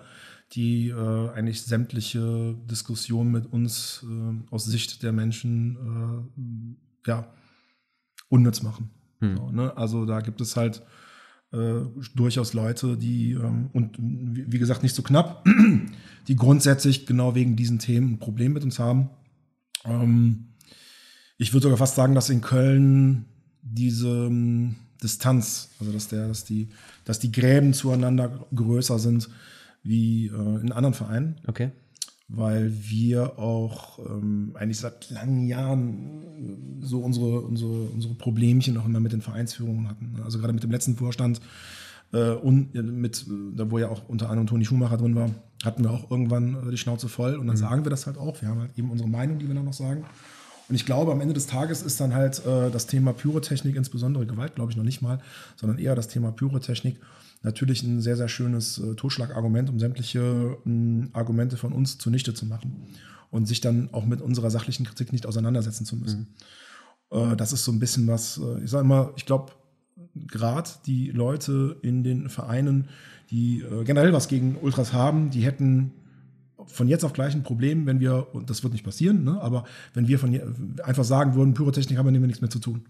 die äh, eigentlich sämtliche Diskussionen mit uns äh, aus Sicht der Menschen äh, ja, unnütz machen. Hm. So, ne? Also da gibt es halt äh, durchaus Leute, die, ähm, und wie gesagt, nicht so knapp, die grundsätzlich genau wegen diesen Themen ein Problem mit uns haben. Ähm, ich würde sogar fast sagen, dass in Köln diese ähm, Distanz, also dass der, dass die, dass die Gräben zueinander größer sind wie äh, in anderen Vereinen, Okay. weil wir auch ähm, eigentlich seit langen Jahren äh, so unsere, unsere, unsere Problemchen auch immer mit den Vereinsführungen hatten. Also gerade mit dem letzten Vorstand äh, und mit, äh, da wo ja auch unter anderem Toni Schumacher drin war, hatten wir auch irgendwann äh, die Schnauze voll und dann sagen wir das halt auch. Wir haben halt eben unsere Meinung, die wir dann noch sagen. Und ich glaube, am Ende des Tages ist dann halt äh, das Thema Pyrotechnik, insbesondere Gewalt, glaube ich noch nicht mal, sondern eher das Thema Pyrotechnik natürlich ein sehr, sehr schönes äh, Totschlagargument, um sämtliche mh, Argumente von uns zunichte zu machen und sich dann auch mit unserer sachlichen Kritik nicht auseinandersetzen zu müssen. Äh, das ist so ein bisschen was, äh, ich sage mal, ich glaube, gerade die Leute in den Vereinen, die äh, generell was gegen Ultras haben, die hätten von jetzt auf gleich ein Problem, wenn wir, und das wird nicht passieren, ne, aber wenn wir von einfach sagen würden, Pyrotechnik haben wir nichts mehr zu tun.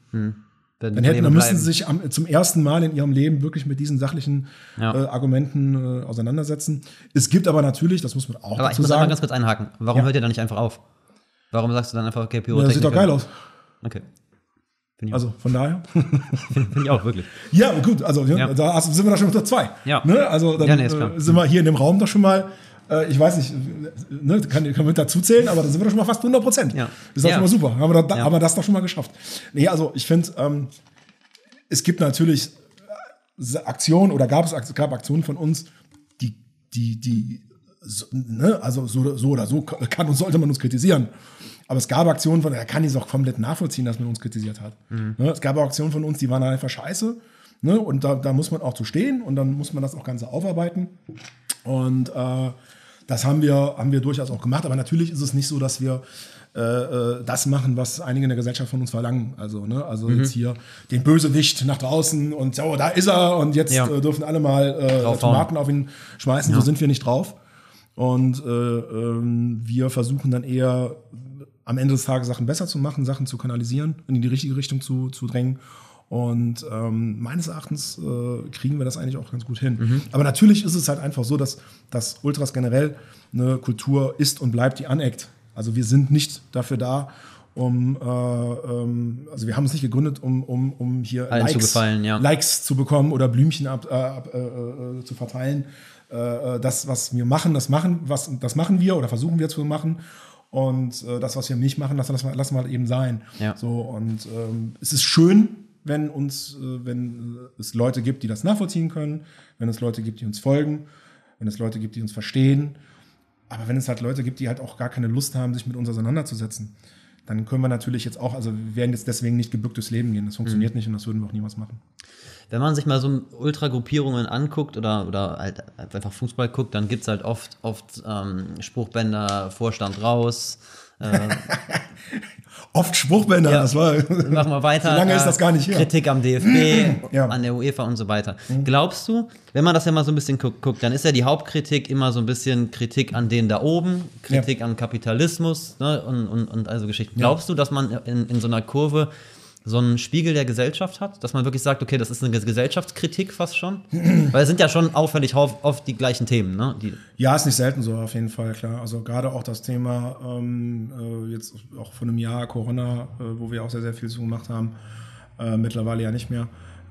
Dann, hätten, dann müssen sie sich am, zum ersten Mal in ihrem Leben wirklich mit diesen sachlichen Ja. äh, Argumenten äh, auseinandersetzen. Es gibt aber natürlich, das muss man auch Aber ich dazu muss einmal sagen, ganz kurz einhaken. Warum Ja. hört ihr da nicht einfach auf? Warum sagst du dann einfach, okay, ja, Pyrotechnik? das sieht doch geil aus. Okay. Ich, Also von daher. Finde ich auch, wirklich. Ja, gut, also ja. Ja. da sind wir da schon unter zwei. Ja. Ne? Also dann Ja, nee, äh, sind wir hier in dem Raum doch schon mal, äh, ich weiß nicht, ne, kann, kann man dazu zählen, aber da sind wir doch schon mal fast 100 Prozent. Ja. Ist doch Ja. schon mal super. Haben wir, da, Ja. haben wir das doch schon mal geschafft. Nee, also ich finde, ähm, es gibt natürlich äh, Aktionen oder gab es gab Aktionen von uns, die, die, die, so, ne, also so, so oder so kann und sollte man uns kritisieren. Aber es gab Aktionen von, er kann es auch komplett nachvollziehen, dass man uns kritisiert hat. Ne, es gab auch Aktionen von uns, die waren einfach scheiße. Ne, und da, da muss man auch zu stehen und dann muss man das auch Ganze aufarbeiten. Und äh, das haben wir, haben wir durchaus auch gemacht. Aber natürlich ist es nicht so, dass wir äh, äh, das machen, was einige in der Gesellschaft von uns verlangen. Also, ne, also Mhm. jetzt hier den Bösewicht nach draußen und so, da ist er und jetzt Ja. äh, dürfen alle mal äh. Tomaten auf ihn schmeißen. So sind wir nicht drauf. Und äh, ähm, wir versuchen dann eher am Ende des Tages Sachen besser zu machen, Sachen zu kanalisieren, in die richtige Richtung zu, zu drängen. Und ähm, meines Erachtens äh, kriegen wir das eigentlich auch ganz gut hin. Aber natürlich ist es halt einfach so, dass, dass Ultras generell eine Kultur ist und bleibt, die aneckt. Also wir sind nicht dafür da, um, äh, ähm, also wir haben uns nicht gegründet, um, um, um hier Allen zu gefallen, ja. Likes zu bekommen oder Blümchen ab, äh, ab, äh, äh, zu verteilen. Äh, das, was wir machen, das machen, was, das machen wir oder versuchen wir zu machen. Und das, was wir nicht machen, das lassen wir, lassen wir halt eben sein. Ja. So, und ähm, es ist schön, wenn uns, äh, wenn äh, es Leute gibt, die das nachvollziehen können, wenn es Leute gibt, die uns folgen, wenn es Leute gibt, die uns verstehen. Aber wenn es halt Leute gibt, die halt auch gar keine Lust haben, sich mit uns auseinanderzusetzen, dann können wir natürlich jetzt auch, also wir werden jetzt deswegen nicht gebückt durchs Leben gehen. Das funktioniert nicht und das würden wir auch niemals machen. Wenn man sich mal so Ultragruppierungen anguckt oder, oder halt einfach Fußball guckt, dann gibt es halt oft, oft ähm, Spruchbänder, Vorstand raus, Äh, Oft Spruchbänder, Ja. das war. Machen wir weiter. So lange Äh, ist das gar nicht her. Kritik am DFB, Ja. Mhm. an der UEFA und so weiter. Glaubst du, wenn man das ja mal so ein bisschen guckt, guckt, dann ist ja die Hauptkritik immer so ein bisschen Kritik an denen da oben, Kritik an Kapitalismus ne, und, und, und also Geschichten. Glaubst du, dass man in, in so einer Kurve so einen Spiegel der Gesellschaft hat, dass man wirklich sagt, okay, das ist eine Gesellschaftskritik fast schon? Weil es sind ja schon auffällig oft, die gleichen Themen, ne? Die, Ja, ist nicht selten so, auf jeden Fall, klar. Also gerade auch das Thema, ähm, äh, jetzt auch von einem Jahr Corona, äh, wo wir auch sehr, sehr viel zu gemacht haben, äh, mittlerweile ja nicht mehr,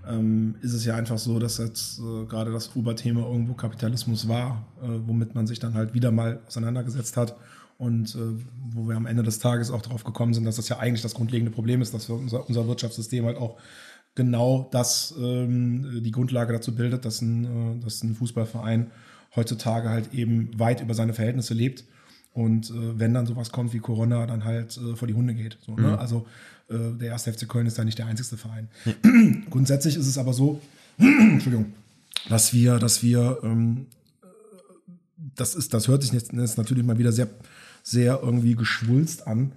ähm, ist es ja einfach so, dass jetzt äh, gerade das Oberthema irgendwo Kapitalismus war, äh, womit man sich dann halt wieder mal auseinandergesetzt hat und äh, wo wir am Ende des Tages auch darauf gekommen sind, dass das ja eigentlich das grundlegende Problem ist, dass unser, unser Wirtschaftssystem halt auch genau das ähm, die Grundlage dazu bildet, dass ein, äh, dass ein Fußballverein heutzutage halt eben weit über seine Verhältnisse lebt und äh, wenn dann sowas kommt wie Corona, dann halt äh, vor die Hunde geht. So, ne? Also äh, der erste FC Köln ist da nicht der einzigste Verein. Grundsätzlich ist es aber so, Entschuldigung, dass wir, dass wir, ähm, das ist, das hört sich jetzt, jetzt natürlich mal wieder sehr, sehr irgendwie geschwulst an.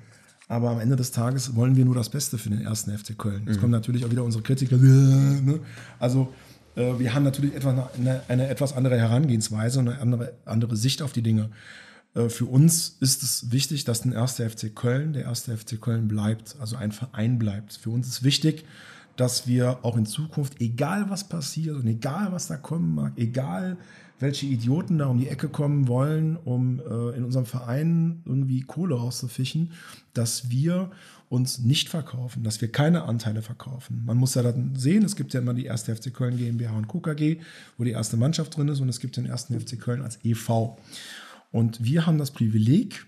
Aber am Ende des Tages wollen wir nur das Beste für den ersten FC Köln. Jetzt kommen natürlich auch wieder unsere Kritiker. Ne? Also äh, wir haben natürlich etwa eine, eine etwas andere Herangehensweise und eine andere, andere Sicht auf die Dinge. Äh, Für uns ist es wichtig, dass ein erster FC Köln der erste FC Köln bleibt, also ein Verein bleibt. Für uns ist wichtig, dass wir auch in Zukunft, egal was passiert und egal was da kommen mag, egal welche Idioten da um die Ecke kommen wollen, um äh, in unserem Verein irgendwie Kohle rauszufischen, dass wir uns nicht verkaufen, dass wir keine Anteile verkaufen. Man muss ja dann sehen, es gibt ja immer die erste FC Köln GmbH und Co. KG, wo die erste Mannschaft drin ist und es gibt den ersten FC Köln als EV. Und wir haben das Privileg,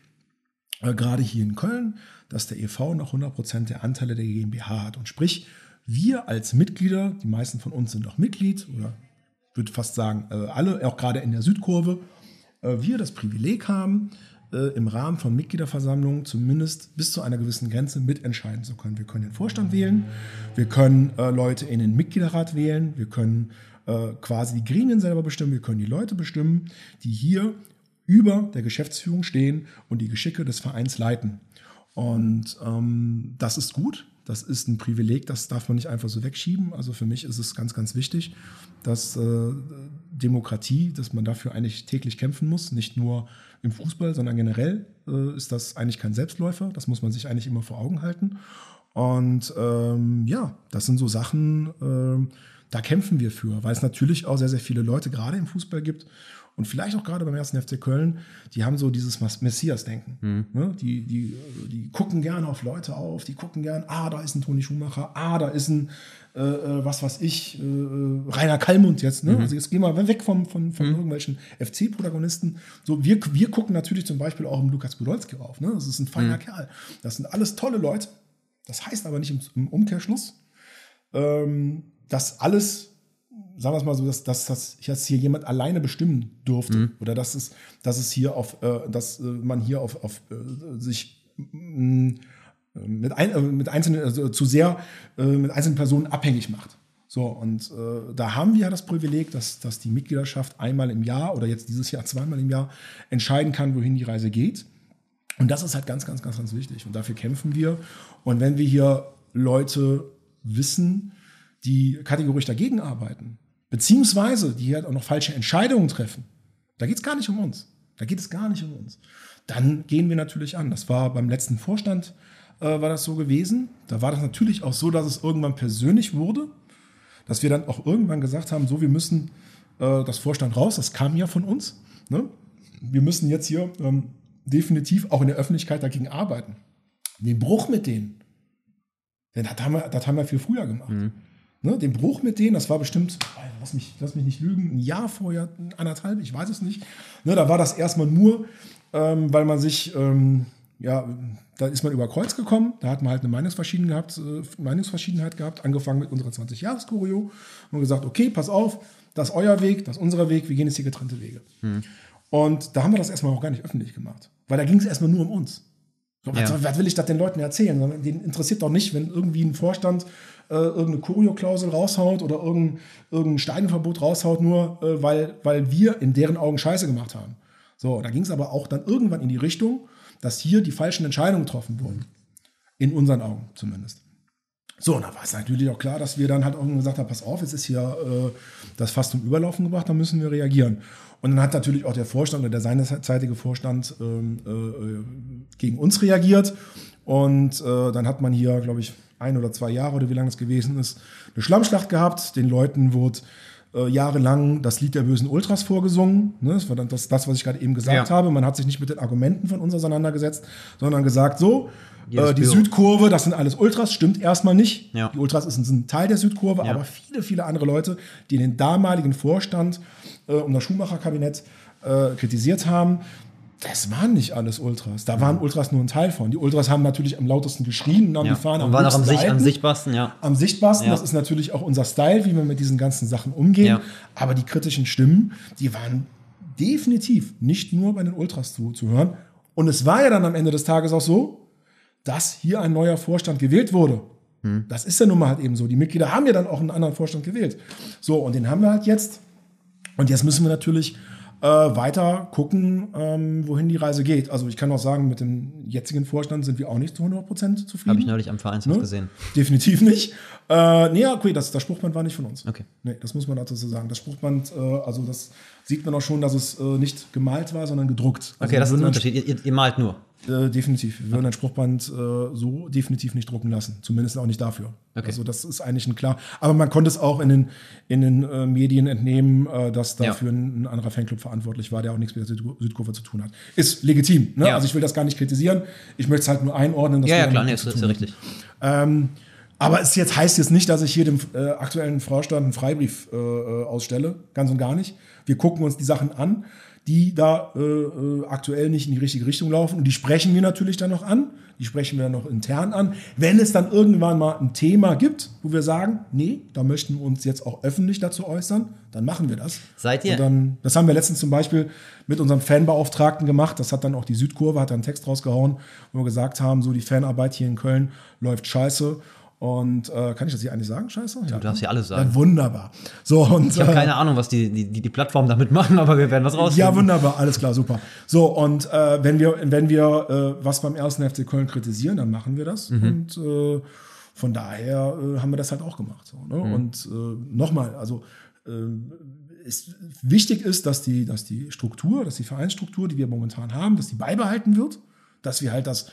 äh, gerade hier in Köln, dass der EV noch 100% der Anteile der GmbH hat. Und sprich, wir als Mitglieder, die meisten von uns sind auch Mitglied oder würde fast sagen, äh, alle, auch gerade in der Südkurve, äh, wir das Privileg haben, äh, im Rahmen von Mitgliederversammlungen zumindest bis zu einer gewissen Grenze mitentscheiden zu können. Wir können den Vorstand wählen, wir können Leute in den Mitgliederrat wählen, wir können quasi die Gremien selber bestimmen, wir können die Leute bestimmen, die hier über der Geschäftsführung stehen und die Geschicke des Vereins leiten. Und ähm, das ist gut. Das ist ein Privileg, das darf man nicht einfach so wegschieben. Also für mich ist es ganz, ganz wichtig, dass äh, Demokratie, dass man dafür eigentlich täglich kämpfen muss. Nicht nur im Fußball, sondern generell äh, ist das eigentlich kein Selbstläufer. Das muss man sich eigentlich immer vor Augen halten. Und ähm, ja, das sind so Sachen, ähm, da kämpfen wir für, weil es natürlich auch sehr, sehr viele Leute gerade im Fußball gibt und vielleicht auch gerade beim ersten FC Köln, die haben so dieses Messias-Denken. Ne? Die, die, die gucken gerne auf Leute auf, die gucken gern, ah, da ist ein Toni Schumacher, ah, da ist ein, äh, äh, was weiß ich, äh, Rainer Kallmund jetzt. Ne? Also jetzt gehen wir weg vom, von, von irgendwelchen FC-Protagonisten. So, wir, wir gucken natürlich zum Beispiel auch im Lukas Podolski auf. Ne? Das ist ein feiner Kerl. Das sind alles tolle Leute. Das heißt aber nicht im, im Umkehrschluss, ähm, dass alles, sagen wir es mal so, dass, dass, dass jetzt hier jemand alleine bestimmen durfte oder dass es, dass es hier auf, äh, dass äh, man hier auf, auf äh, sich mh, mit, ein, äh, mit einzelnen, also zu sehr äh, mit einzelnen Personen abhängig macht. So, und äh, da haben wir ja das Privileg, dass, dass die Mitgliedschaft einmal im Jahr oder jetzt dieses Jahr zweimal im Jahr entscheiden kann, wohin die Reise geht. Und das ist halt ganz, ganz, ganz, ganz wichtig. Und dafür kämpfen wir. Und wenn wir hier Leute wissen, die kategorisch dagegen arbeiten, beziehungsweise die halt auch noch falsche Entscheidungen treffen, da geht es gar nicht um uns. Da geht es gar nicht um uns. Dann gehen wir natürlich an. Das war beim letzten Vorstand, äh, war das so gewesen. Da war das natürlich auch so, dass es irgendwann persönlich wurde, dass wir dann auch irgendwann gesagt haben, so, wir müssen äh, das Vorstand raus. Das kam ja von uns. Ne? Wir müssen jetzt hier ähm, definitiv auch in der Öffentlichkeit dagegen arbeiten. Den Bruch mit denen, denn das haben wir, das haben wir viel früher gemacht. Ne, den Bruch mit denen, das war bestimmt, lass mich, lass mich nicht lügen, ein Jahr vorher, anderthalb, ich weiß es nicht. Ne, da war das erstmal nur, ähm, weil man sich, ähm, ja, da ist man über Kreuz gekommen, da hat man halt eine Meinungsverschiedenheit gehabt, äh, Meinungsverschiedenheit gehabt, angefangen mit unserer 20-Jahres-Choreo und gesagt, okay, pass auf, das ist euer Weg, das ist unser Weg, wir gehen jetzt hier getrennte Wege. Und da haben wir das erstmal auch gar nicht öffentlich gemacht, weil da ging es erstmal nur um uns. So, was, Ja. was will ich das den Leuten erzählen? Den interessiert doch nicht, wenn irgendwie ein Vorstand äh, irgendeine Kurio-Klausel raushaut oder irgendein, irgendein Steinverbot raushaut, nur äh, weil, weil wir in deren Augen Scheiße gemacht haben. So, da ging es aber auch dann irgendwann in die Richtung, dass hier die falschen Entscheidungen getroffen wurden. In unseren Augen zumindest. So, und da war es natürlich auch klar, dass wir dann halt auch gesagt haben, pass auf, es ist hier äh, das fast zum Überlaufen gebracht, da müssen wir reagieren. Und dann hat natürlich auch der Vorstand oder der seinerzeitige Vorstand ähm, äh, gegen uns reagiert. Und äh, dann hat man hier, glaube ich, ein oder zwei Jahre oder wie lange es gewesen ist, eine Schlammschlacht gehabt. Den Leuten wurde äh, jahrelang das Lied der bösen Ultras vorgesungen. Ne? Das war dann das, das was ich gerade eben gesagt Ja. habe. Man hat sich nicht mit den Argumenten von uns auseinandergesetzt, sondern gesagt, so, äh, die. Südkurve, das sind alles Ultras, stimmt erstmal nicht. Ja. Die Ultras sind ein Teil der Südkurve, Ja. aber viele, viele andere Leute, die den damaligen Vorstand äh, um das Schumacher-Kabinett äh, kritisiert haben, das waren nicht alles Ultras. Da waren Ultras nur ein Teil von. Die Ultras haben natürlich am lautesten geschrien und haben Ja. die Fahne Und waren auch am, sich, am sichtbarsten, ja. am sichtbarsten. Ja. Das ist natürlich auch unser Style, wie wir mit diesen ganzen Sachen umgehen. Ja. Aber die kritischen Stimmen, die waren definitiv nicht nur bei den Ultras zu, zu hören. Und es war ja dann am Ende des Tages auch so, dass hier ein neuer Vorstand gewählt wurde. Hm. Das ist ja nun mal halt eben so. Die Mitglieder haben ja dann auch einen anderen Vorstand gewählt. So, und den haben wir halt jetzt. Und jetzt müssen wir natürlich äh, weiter gucken, ähm, wohin die Reise geht. Also ich kann auch sagen, mit dem jetzigen Vorstand sind wir auch nicht zu 100% zufrieden. Habe ich neulich am Vereinshaus Ne? gesehen. Definitiv nicht. Äh, nee, okay, das, das Spruchband war nicht von uns. Okay. Nee, das muss man dazu so sagen. Das Spruchband, äh, also das sieht man auch schon, dass es äh, nicht gemalt war, sondern gedruckt. Also Okay, das ist ein Unterschied. Ihr, ihr, ihr malt nur. Äh, definitiv. Wir würden ein Spruchband äh, so definitiv nicht drucken lassen. Zumindest auch nicht dafür. Okay. Also das ist eigentlich ein klar. Aber man konnte es auch in den, in den äh, Medien entnehmen, äh, dass Ja. dafür ein, ein anderer Fanclub verantwortlich war, der auch nichts mit der Süd Südkurve zu tun hat. Ist legitim. Ne? Ja. Also ich will das gar nicht kritisieren. Ich möchte es halt nur einordnen. dass Ja, ja, klar, nee, nichts ist, ja richtig. ähm, aber es jetzt heißt jetzt nicht, dass ich hier dem äh, aktuellen Vorstand einen Freibrief äh, äh, ausstelle. Ganz und gar nicht. Wir gucken uns die Sachen an, die da äh, äh, aktuell nicht in die richtige Richtung laufen. Und die sprechen wir natürlich dann noch an. Die sprechen wir dann noch intern an. Wenn es dann irgendwann mal ein Thema gibt, wo wir sagen, nee, da möchten wir uns jetzt auch öffentlich dazu äußern, dann machen wir das. Seid ihr- Und dann, das haben wir letztens zum Beispiel mit unserem Fanbeauftragten gemacht. Das hat dann auch die Südkurve, hat dann einen Text rausgehauen, wo wir gesagt haben, so die Fanarbeit hier in Köln läuft scheiße. Und äh, kann ich das hier eigentlich sagen, scheiße? Ja, Du darfst hier alles sagen. Ja, wunderbar. So, und, Ich habe äh, keine Ahnung, was die, die, die, Plattformen damit machen, aber wir werden was rausfinden. ja, wunderbar, alles klar, super. So, und äh, wenn wir, wenn wir äh, was beim ersten FC Köln kritisieren, dann machen wir das. Mhm. Und äh, von daher äh, haben wir das halt auch gemacht. So, ne? Mhm. Und nochmal, also ist, wichtig ist, dass die, dass die Struktur, dass die Vereinsstruktur, die wir momentan haben, dass die beibehalten wird, dass wir halt das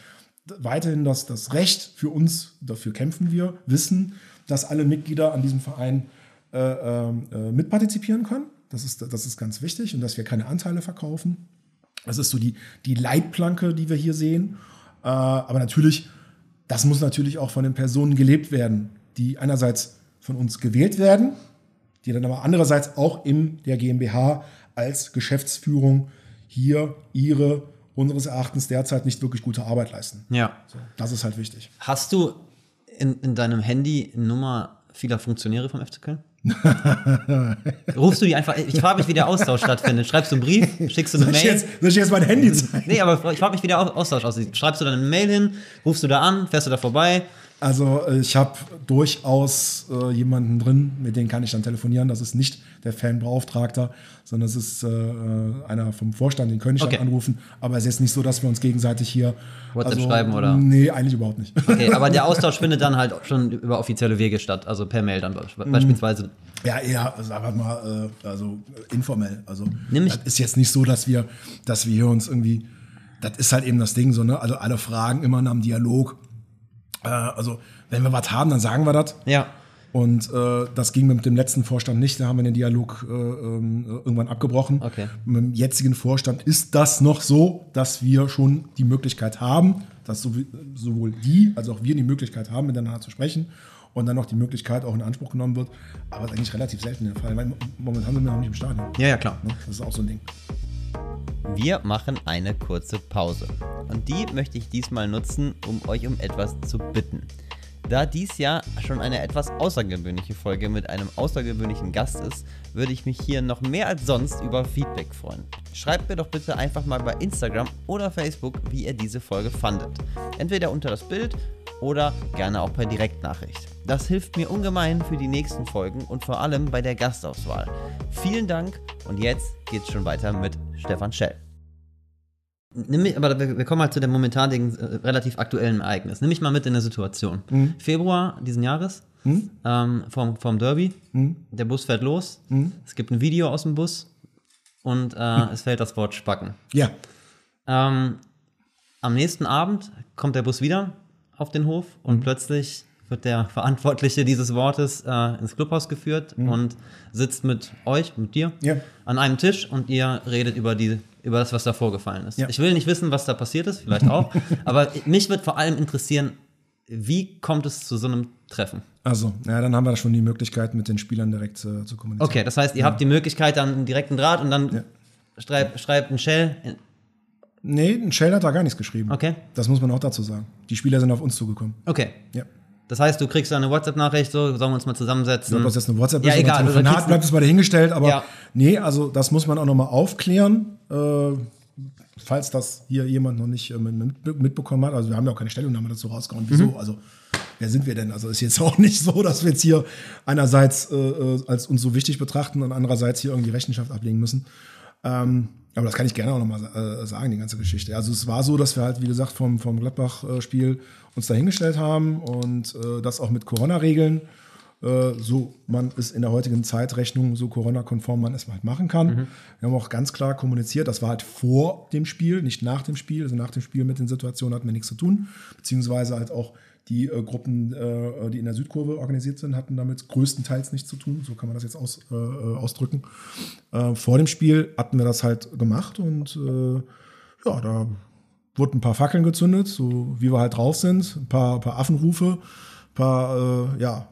weiterhin das, das Recht für uns, dafür kämpfen wir, wissen, dass alle Mitglieder an diesem Verein äh, ähm, äh, mitpartizipieren können. Das ist, das ist ganz wichtig und dass wir keine Anteile verkaufen. Das ist so die, die Leitplanke, die wir hier sehen. Äh, aber natürlich, das muss natürlich auch von den Personen gelebt werden, die einerseits von uns gewählt werden, die dann aber andererseits auch in der GmbH als Geschäftsführung hier ihre unseres Erachtens derzeit nicht wirklich gute Arbeit leisten. Ja. So, das ist halt wichtig. Hast du in, in deinem Handy Nummer vieler Funktionäre vom FC Köln? Rufst du die einfach, ich frage mich, wie der Austausch stattfindet. Schreibst du einen Brief, schickst du eine Soll ich Mail? jetzt, soll ich jetzt mein Handy zeigen? Nee, aber ich frage mich, wie der Au- Austausch aussieht. Schreibst du dann eine Mail hin, rufst du da an, fährst du da vorbei? Also äh, ich habe durchaus äh, jemanden drin, mit dem kann ich dann telefonieren. Das ist nicht der Fanbeauftragter, sondern es ist äh, äh, einer vom Vorstand, den könnte ich Okay. dann anrufen. Aber es ist jetzt nicht so, dass wir uns gegenseitig hier WhatsApp schreiben, oder? Nee, eigentlich überhaupt nicht. Okay, aber der Austausch findet dann halt schon über offizielle Wege statt, also per Mail dann be- Mhm. beispielsweise. Ja, eher, sagen wir mal, äh, also informell. Also Nimm ich- das ist jetzt nicht so, dass wir, dass wir hier uns irgendwie, das ist halt eben das Ding so, ne? Also alle fragen immer nach dem Dialog. Äh, also wenn wir was haben, dann sagen wir das. Ja. Und äh, das ging mit dem letzten Vorstand nicht. Da haben wir den Dialog äh, ähm, irgendwann abgebrochen. Okay. Mit dem jetzigen Vorstand ist das noch so, dass wir schon die Möglichkeit haben, dass sowohl die als auch wir die Möglichkeit haben, miteinander zu sprechen und dann noch die Möglichkeit auch in Anspruch genommen wird. Aber das ist eigentlich relativ selten der Fall, weil momentan sind wir noch nicht im Stadion. Ja, ja, klar. Ne? Das ist auch so ein Ding. Wir machen eine kurze Pause. Und die möchte ich diesmal nutzen, um euch um etwas zu bitten. Da dies Jahr schon eine etwas außergewöhnliche Folge mit einem außergewöhnlichen Gast ist, würde ich mich hier noch mehr als sonst über Feedback freuen. Schreibt mir doch bitte einfach mal bei Instagram oder Facebook, wie ihr diese Folge fandet. Entweder unter das Bild oder gerne auch per Direktnachricht. Das hilft mir ungemein für die nächsten Folgen und vor allem bei der Gastauswahl. Vielen Dank und jetzt geht's schon weiter mit Stefan Schell. Nimm mich, aber wir, kommen halt zu dem momentanigen, äh, relativ aktuellen Ereignis. Nimm mich mal mit in eine Situation. Februar diesen Jahres, ähm, vom, vom Derby, der Bus fährt los, es gibt ein Video aus dem Bus und äh, es fällt das Wort Spacken. Ja. Ähm, am nächsten Abend kommt der Bus wieder auf den Hof und plötzlich wird der Verantwortliche dieses Wortes äh, ins Clubhaus geführt und sitzt mit euch, mit dir, Ja. an einem Tisch und ihr redet über die über das, was da vorgefallen ist. Ja. Ich will nicht wissen, was da passiert ist, vielleicht auch, aber mich wird vor allem interessieren, wie kommt es zu so einem Treffen? Also, ja, dann haben wir schon die Möglichkeit, mit den Spielern direkt äh, zu kommunizieren. Okay, das heißt, ihr habt die Möglichkeit, dann einen direkten Draht und dann Ja. schreibt, schreibt ein Shell. Nee, ein Shell hat da gar nichts geschrieben. Okay. Das muss man auch dazu sagen. Die Spieler sind auf uns zugekommen. Okay. Ja. Das heißt, du kriegst eine WhatsApp-Nachricht, so, sollen wir uns mal zusammensetzen? Ob das jetzt eine WhatsApp Ja, ist egal, oder ein Telefonat, du- bleibt es mal dahingestellt. Aber Ja. nee, also das muss man auch nochmal aufklären, äh, falls das hier jemand noch nicht äh, mit, mitbekommen hat. Also wir haben ja auch keine Stellungnahme dazu rausgehauen. Wieso? Mhm. Also wer sind wir denn? Also ist jetzt auch nicht so, dass wir jetzt hier einerseits äh, äh, als uns so wichtig betrachten und andererseits hier irgendwie Rechenschaft ablegen müssen. Ähm, aber das kann ich gerne auch nochmal äh, sagen, die ganze Geschichte. Also es war so, dass wir halt, wie gesagt, vom, vom Gladbach-Spiel uns dahingestellt haben und äh, das auch mit Corona-Regeln, äh, so man es in der heutigen Zeitrechnung so Corona-konform man es halt machen kann. Wir haben auch ganz klar kommuniziert, das war halt vor dem Spiel, nicht nach dem Spiel. Also nach dem Spiel mit den Situationen hatten wir nichts zu tun, beziehungsweise halt auch die äh, Gruppen, äh, die in der Südkurve organisiert sind, hatten damit größtenteils nichts zu tun. So kann man das jetzt aus, äh, äh, ausdrücken. Äh, vor dem Spiel hatten wir das halt gemacht und äh, ja, da wurden ein paar Fackeln gezündet, so wie wir halt drauf sind, ein paar, paar Affenrufe, ein paar, äh, ja,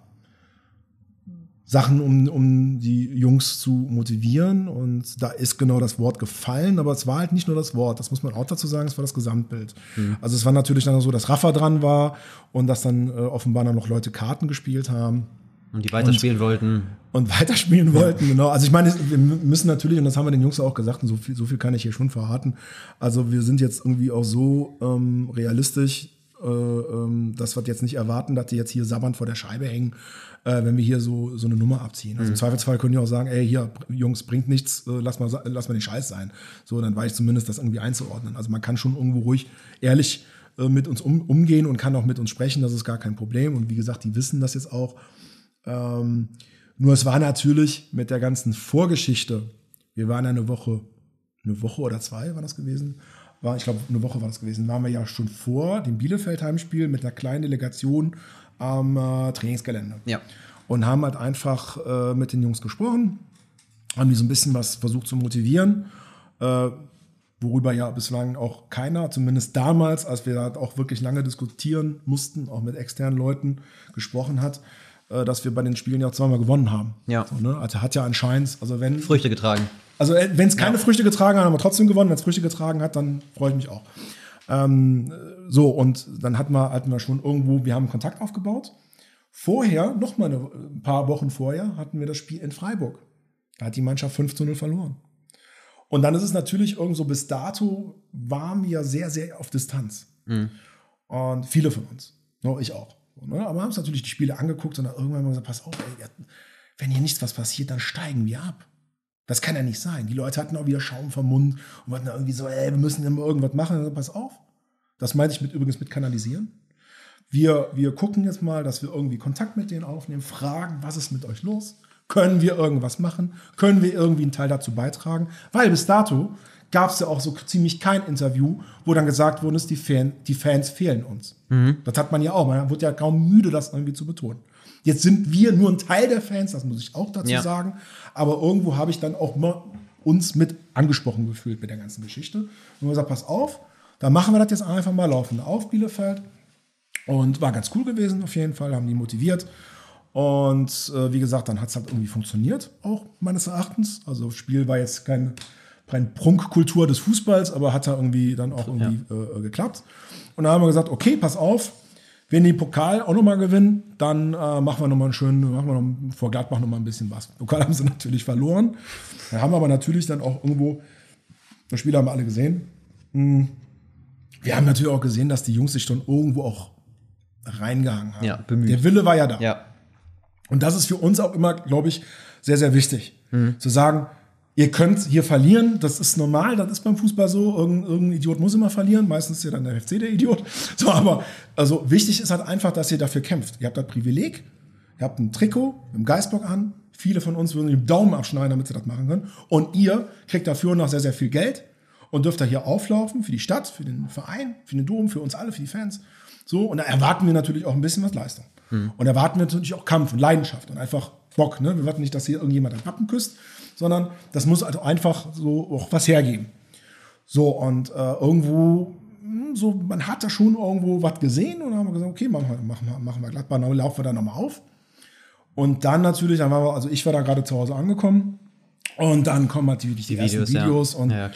Sachen, um, um die Jungs zu motivieren. Und da ist genau das Wort gefallen, aber es war halt nicht nur das Wort, das muss man auch dazu sagen, es war das Gesamtbild. Also es war natürlich dann so, dass Rafa dran war und dass dann äh, offenbar dann noch Leute Karten gespielt haben und die weiterspielen wollten. und weiterspielen wollten, genau. Also ich meine, wir müssen natürlich, und das haben wir den Jungs auch gesagt, und so viel, so viel kann ich hier schon verraten, also wir sind jetzt irgendwie auch so ähm, realistisch, äh, ähm, dass wir jetzt nicht erwarten, dass die jetzt hier sabbernd vor der Scheibe hängen, äh, wenn wir hier so, so eine Nummer abziehen. Also im Zweifelsfall können die auch sagen, ey, hier, Jungs, bringt nichts, äh, lass, mal, lass mal den Scheiß sein. So, dann weiß ich zumindest, das irgendwie einzuordnen. Also man kann schon irgendwo ruhig ehrlich äh, mit uns um, umgehen und kann auch mit uns sprechen, das ist gar kein Problem. Und wie gesagt, die wissen das jetzt auch. Ähm, nur es war natürlich mit der ganzen Vorgeschichte, wir waren eine Woche, eine Woche oder zwei war das gewesen, war, ich glaube, eine Woche war das gewesen, waren wir ja schon vor dem Bielefeld-Heimspiel mit einer kleinen Delegation am äh, Trainingsgelände. Ja. Und haben halt einfach äh, mit den Jungs gesprochen, haben die so ein bisschen was versucht zu motivieren, äh, worüber ja bislang auch keiner, zumindest damals, als wir da auch wirklich lange diskutieren mussten, auch mit externen Leuten gesprochen hat, äh, dass wir bei den Spielen ja zweimal gewonnen haben. Ja. So, ne? Also hat ja anscheinend, also wenn Früchte getragen. Also wenn es keine Früchte getragen hat, haben wir trotzdem gewonnen. Wenn es Früchte getragen hat, dann freue ich mich auch. Ähm, so, und dann hatten wir, hatten wir schon irgendwo, wir haben Kontakt aufgebaut. Vorher, noch mal eine, ein paar Wochen vorher, hatten wir das Spiel in Freiburg. Da hat die Mannschaft 5 zu 0 verloren. Und dann ist es natürlich irgendwo bis dato waren wir sehr, sehr auf Distanz. Und viele von uns. No, ich auch. So, ne? Aber wir haben uns natürlich die Spiele angeguckt und dann irgendwann haben wir gesagt, pass auf, ey, wenn hier nichts was passiert, dann steigen wir ab. Das kann ja nicht sein. Die Leute hatten auch wieder Schaum vom Mund und wollten da irgendwie so, ey, wir müssen immer irgendwas machen. Also, pass auf. Das meinte ich mit übrigens mit kanalisieren. Wir, wir gucken jetzt mal, dass wir irgendwie Kontakt mit denen aufnehmen, fragen, was ist mit euch los? Können wir irgendwas machen? Können wir irgendwie einen Teil dazu beitragen? Weil bis dato gab es ja auch so ziemlich kein Interview, wo dann gesagt worden ist, die, Fan, die Fans fehlen uns. Das hat man ja auch. Man wird ja kaum müde, das irgendwie zu betonen. Jetzt sind wir nur ein Teil der Fans, das muss ich auch dazu Ja. sagen. Aber irgendwo habe ich dann auch mal uns mit angesprochen gefühlt mit der ganzen Geschichte. Und wir gesagt, pass auf, dann machen wir das jetzt einfach mal, laufen auf Bielefeld. Und war ganz cool gewesen, auf jeden Fall, haben die motiviert. Und äh, wie gesagt, dann hat es halt irgendwie funktioniert, auch meines Erachtens. Also Spiel war jetzt kein, kein Prunkkultur des Fußballs, aber hat da irgendwie dann auch irgendwie äh, geklappt. Und dann haben wir gesagt, okay, pass auf, wenn die Pokal auch nochmal gewinnen, dann äh, machen wir nochmal einen schönen, machen wir noch, vor Gladbach nochmal ein bisschen was. Pokal haben sie natürlich verloren. Da haben wir aber natürlich dann auch irgendwo, das Spiel haben wir alle gesehen. Hm. Wir haben natürlich auch gesehen, dass die Jungs sich schon irgendwo auch reingehangen haben. Ja, bemüht. Der Wille war ja da. Ja. Und das ist für uns auch immer, glaube ich, sehr, sehr wichtig. Zu sagen, ihr könnt hier verlieren, das ist normal, das ist beim Fußball so. Irgend, irgendein Idiot muss immer verlieren, meistens ist ja dann der FC der Idiot. So, aber also wichtig ist halt einfach, dass ihr dafür kämpft. Ihr habt das Privileg, ihr habt ein Trikot mit Geistbock an. Viele von uns würden den Daumen abschneiden, damit sie das machen können. Und ihr kriegt dafür noch sehr, sehr viel Geld und dürft da hier auflaufen für die Stadt, für den Verein, für den Dom, für uns alle, für die Fans. So, und da erwarten wir natürlich auch ein bisschen was Leistung. Und erwarten wir natürlich auch Kampf und Leidenschaft und einfach Bock. Ne? Wir warten nicht, dass hier irgendjemand einen Pappen küsst, sondern das muss also einfach so auch was hergeben. So, und äh, irgendwo, hm, so, man hat da schon irgendwo was gesehen und dann haben wir gesagt, okay, machen wir, machen wir, machen wir Gladbach, dann laufen wir da nochmal auf. Und dann natürlich, dann waren wir, also ich war da gerade zu Hause angekommen und dann kommen natürlich die, ersten Videos ja. und ja.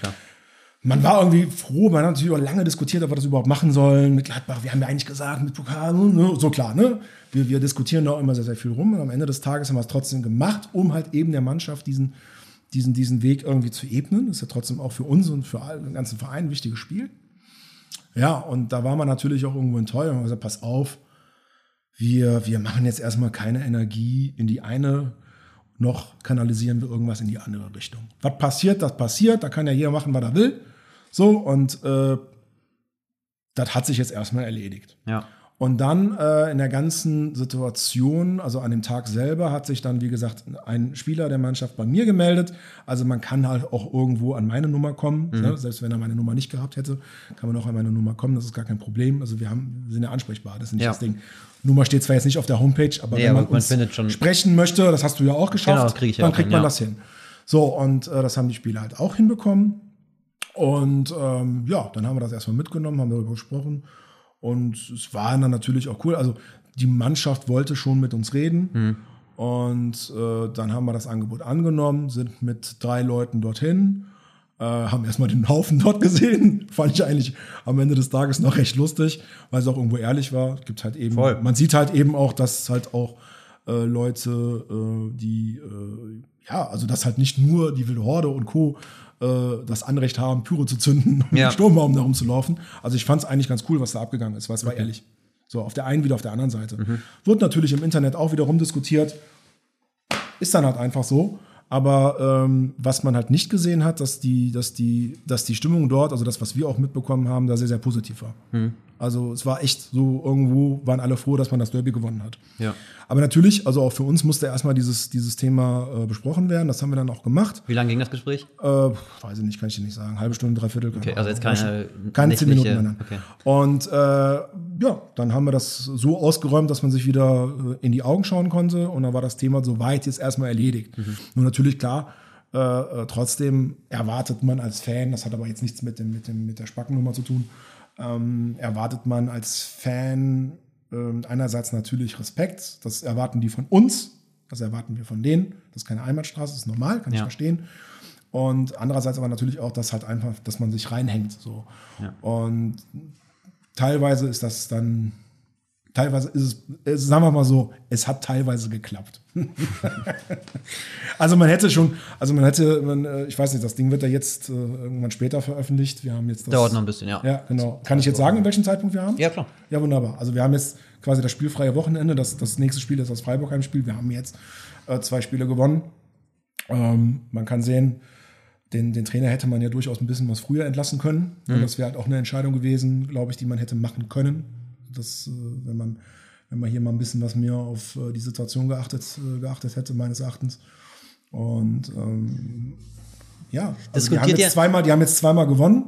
Man war irgendwie froh, man hat natürlich auch lange diskutiert, ob wir das überhaupt machen sollen mit Gladbach. Wir haben ja eigentlich gesagt, mit Pokal, ne, so klar, ne? Wir, wir diskutieren da auch immer sehr, sehr viel rum und am Ende des Tages haben wir es trotzdem gemacht, um halt eben der Mannschaft diesen, diesen, diesen Weg irgendwie zu ebnen. Das ist ja trotzdem auch für uns und für den ganzen Verein ein wichtiges Spiel. Ja, und da war man natürlich auch irgendwo enttäuscht und haben gesagt, pass auf, wir, wir machen jetzt erstmal keine Energie in die eine, noch kanalisieren wir irgendwas in die andere Richtung. Was passiert, das passiert, da kann ja jeder machen, was er will. So, und äh, das hat sich jetzt erstmal erledigt. Ja. Und dann äh, in der ganzen Situation, also an dem Tag selber, hat sich dann, wie gesagt, ein Spieler der Mannschaft bei mir gemeldet. Also man kann halt auch irgendwo an meine Nummer kommen. Ne? Selbst wenn er meine Nummer nicht gehabt hätte, kann man auch an meine Nummer kommen. Das ist gar kein Problem. Also wir, haben, wir sind ja ansprechbar. Das ist nicht Ja. das Ding. Nummer steht zwar jetzt nicht auf der Homepage, aber Nee, wenn man, aber man uns findet schon- sprechen möchte, das hast du ja auch geschafft, Genau, krieg ich ja dann auch kriegt hin, man ja. das hin. So, und äh, das haben die Spieler halt auch hinbekommen. Und ähm, ja, dann haben wir das erstmal mitgenommen, haben darüber gesprochen. Und es war dann natürlich auch cool. Also die Mannschaft wollte schon mit uns reden. Und äh, dann haben wir das Angebot angenommen, sind mit drei Leuten dorthin, äh, haben erstmal den Haufen dort gesehen. Fand ich eigentlich am Ende des Tages noch recht lustig, weil es auch irgendwo ehrlich war. Gibt halt eben, Voll. man sieht halt eben auch, dass halt auch äh, Leute, äh, die, äh, ja, also dass halt nicht nur die Wilde Horde und Co. Äh, das Anrecht haben, Pyro zu zünden und Ja. mit Sturmbaum da rumzulaufen. Also ich fand es eigentlich ganz cool, was da abgegangen ist, weil es war ehrlich. So, auf der einen wie auf der anderen Seite. Wird natürlich im Internet auch wieder rumdiskutiert. Ist dann halt einfach so. Aber ähm, was man halt nicht gesehen hat, dass die, dass, die, dass die Stimmung dort, also das, was wir auch mitbekommen haben, da sehr, sehr positiv war. Also es war echt so, irgendwo waren alle froh, dass man das Derby gewonnen hat. Ja. Aber natürlich, also auch für uns musste erstmal dieses, dieses Thema äh, besprochen werden. Das haben wir dann auch gemacht. Wie lange ging das Gespräch? Äh, weiß ich nicht, kann ich dir nicht sagen. Halbe Stunde, dreiviertel. Okay, also jetzt keine keine zehn Minuten mehr. okay. Und äh, ja, dann haben wir das so ausgeräumt, dass man sich wieder äh, in die Augen schauen konnte. Und dann war das Thema soweit jetzt erstmal erledigt. Mhm. Nur natürlich klar, äh, äh, trotzdem erwartet man als Fan, das hat aber jetzt nichts mit, dem, mit, dem, mit der Spackennummer zu tun, ähm, erwartet man als Fan ähm, einerseits natürlich Respekt, das erwarten die von uns, das erwarten wir von denen, das ist keine Einbahnstraße, das ist normal, kann ich Ja. verstehen. Und andererseits aber natürlich auch, dass halt einfach, dass man sich reinhängt. So. Ja. Und teilweise ist das dann, teilweise ist es, sagen wir mal so, es hat teilweise geklappt. also man hätte schon, also man hätte, man, äh, ich weiß nicht, das Ding wird ja jetzt äh, irgendwann später veröffentlicht. Wir haben jetzt das. Dauert noch ein bisschen, ja. Ja, genau. Kann ich jetzt sagen, in welchem Zeitpunkt wir haben? Ja, klar. Ja, wunderbar. Also wir haben jetzt quasi das spielfreie Wochenende. Das, das nächste Spiel ist das Freiburg-Heimspiel. Wir haben jetzt äh, zwei Spiele gewonnen. Ähm, man kann sehen, den, den Trainer hätte man ja durchaus ein bisschen was früher entlassen können. Und das wäre halt auch eine Entscheidung gewesen, glaube ich, die man hätte machen können. Das, äh, wenn man wenn man hier mal ein bisschen was mehr auf äh, die Situation geachtet, äh, geachtet hätte, meines Erachtens. Und ähm, ja, also die, haben jetzt ihr- zweimal, die haben jetzt zweimal gewonnen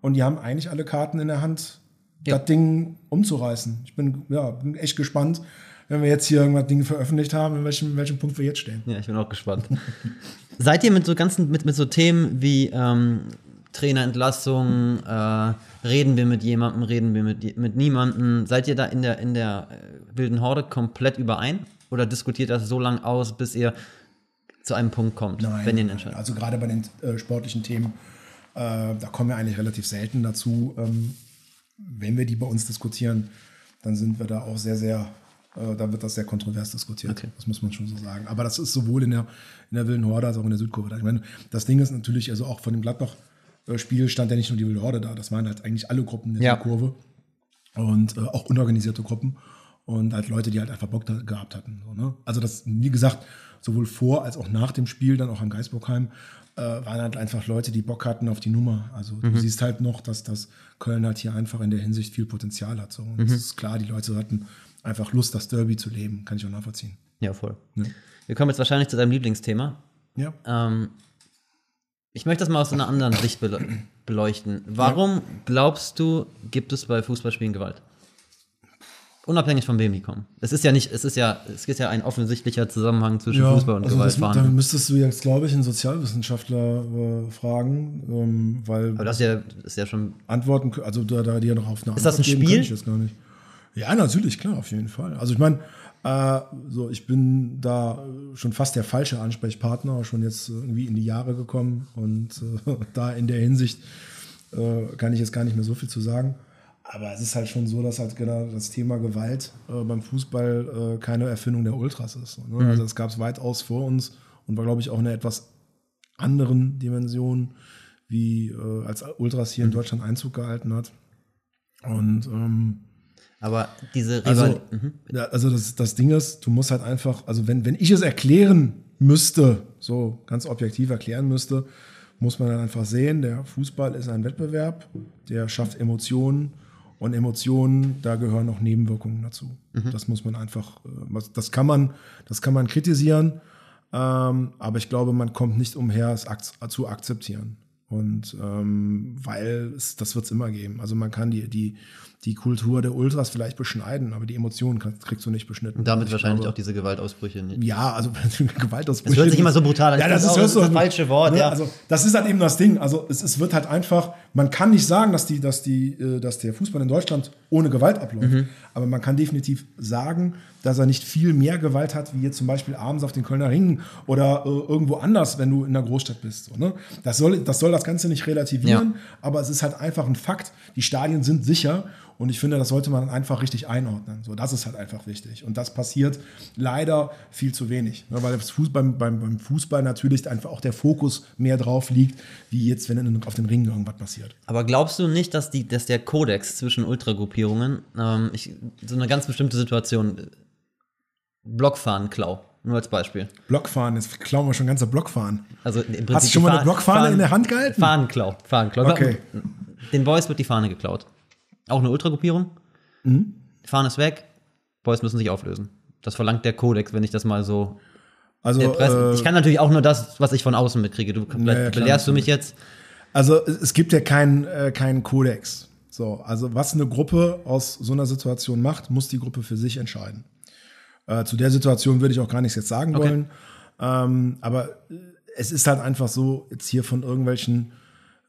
und die haben eigentlich alle Karten in der Hand, Ja. das Ding umzureißen. Ich bin, ja, bin echt gespannt, wenn wir jetzt hier irgendwas Dinge veröffentlicht haben, in welchem, in welchem Punkt wir jetzt stehen. Ja, ich bin auch gespannt. Seid ihr mit so ganzen, mit, mit so Themen wie ähm, Trainerentlassung, äh, reden wir mit jemandem, reden wir mit, mit niemandem, seid ihr da in der, in der äh, wilden Horde komplett überein? Oder diskutiert das so lange aus, bis ihr zu einem Punkt kommt, wenn ihr einen entscheidet? Also gerade bei den äh, sportlichen Themen, äh, da kommen wir eigentlich relativ selten dazu. Ähm, wenn wir die bei uns diskutieren, dann sind wir da auch sehr, sehr, äh, da wird das sehr kontrovers diskutiert. Okay. Das muss man schon so sagen. Aber das ist sowohl in der, in der Wilden Horde als auch in der Südkurve. Ich meine, das Ding ist natürlich, also auch von dem Gladbach-Spiel stand ja nicht nur die Wilde Horde da, das waren halt eigentlich alle Gruppen der Ja. Südkurve und äh, auch unorganisierte Gruppen. und halt Leute, die halt einfach Bock da gehabt hatten. So, ne? Also das, wie gesagt, sowohl vor als auch nach dem Spiel, dann auch am Geisbockheim, äh, waren halt einfach Leute, die Bock hatten auf die Nummer. Also Mhm. du siehst halt noch, dass das Köln halt hier einfach in der Hinsicht viel Potenzial hat. So. Und Mhm. es ist klar, die Leute hatten einfach Lust, das Derby zu leben. Kann ich auch nachvollziehen. Ja, voll. Ja. Wir kommen jetzt wahrscheinlich zu deinem Lieblingsthema. Ja. Ähm, ich möchte das mal aus einer anderen Sicht bele beleuchten. Warum glaubst du, gibt es bei Fußballspielen Gewalt? Unabhängig von wem die kommen. Es ist ja nicht, es ist ja, es ist ja ein offensichtlicher Zusammenhang zwischen Fußball und also Gewalt das, dann müsstest du jetzt, glaube ich, einen Sozialwissenschaftler äh, fragen, ähm, weil Aber das ist ja, das ist ja schon. Antworten, also da, da dir noch auf eine Ist das Antwort ein geben, Spiel? kann ich jetzt gar nicht. Ja, natürlich, klar, auf jeden Fall. Also ich meine, äh, so ich bin da schon fast der falsche Ansprechpartner, schon jetzt irgendwie in die Jahre gekommen und äh, da in der Hinsicht äh, kann ich jetzt gar nicht mehr so viel zu sagen. Aber es ist halt schon so, dass halt genau das Thema Gewalt äh, beim Fußball äh, keine Erfindung der Ultras ist. Ne? Also das gab es weitaus vor uns und war, glaube ich, auch eine etwas anderen Dimension, wie äh, als Ultras hier in Deutschland Einzug gehalten hat. Und ähm, Aber diese also, Rival mhm. ja, also das, das Ding ist, du musst halt einfach, also wenn, wenn ich es erklären müsste, so ganz objektiv erklären müsste, muss man dann einfach sehen, der Fußball ist ein Wettbewerb, der schafft Emotionen und Emotionen, da gehören auch Nebenwirkungen dazu. Das muss man einfach, äh, das kann man, das kann man kritisieren, ähm, aber ich glaube, man kommt nicht umher, es zu akzeptieren. Und ähm, weil es, das wird es immer geben. Also man kann die, die, die Kultur der Ultras vielleicht beschneiden, aber die Emotionen kriegst du nicht beschnitten. Und damit Ich wahrscheinlich glaube, auch diese Gewaltausbrüche. nicht. ja, also Gewaltausbrüche. Es hört sich immer so brutal an. Ja, das ist, das ist das falsche Wort, ne, ja. Also das ist halt eben das Ding. Also es, es wird halt einfach. Man kann nicht sagen, dass die, dass die, äh, dass der Fußball in Deutschland ohne Gewalt abläuft. Mhm. Aber man kann definitiv sagen, dass er nicht viel mehr Gewalt hat, wie jetzt zum Beispiel abends auf den Kölner Ringen oder äh, irgendwo anders, wenn du in der Großstadt bist. So, ne? das, soll, das soll das Ganze nicht relativieren, aber es ist halt einfach ein Fakt. Die Stadien sind sicher und ich finde, das sollte man einfach richtig einordnen. So, das ist halt einfach wichtig. Und das passiert leider viel zu wenig. Ne? Weil das Fuß, beim, beim, Fußball natürlich einfach auch der Fokus mehr drauf liegt, wie jetzt, wenn auf den Ringen irgendwas passiert. Aber glaubst du nicht, dass, die, dass der Kodex zwischen Ultragruppierungen, ähm, ich, so eine ganz bestimmte Situation, äh, Blockfahnenklau, nur als Beispiel. Blockfahren, jetzt klauen wir schon ganze Blockfahren. Also im Prinzip Hast du schon mal eine Blockfahne Fahnen- in der Hand gehalten? Fahnenklau, Fahnenklau. Okay. Den Boys wird die Fahne geklaut. Auch eine Ultragruppierung. Mhm. Die Fahne ist weg, Boys müssen sich auflösen. Das verlangt der Kodex, wenn ich das mal so Also, äh, ich kann natürlich auch nur das, was ich von außen mitkriege. Du ja, klar, belehrst du mich jetzt. Also es gibt ja keinen äh, keinen Kodex. So, also was eine Gruppe aus so einer Situation macht, muss die Gruppe für sich entscheiden. Äh, zu der Situation würde ich auch gar nichts jetzt sagen Okay. wollen. Ähm, aber es ist halt einfach so, jetzt hier von irgendwelchen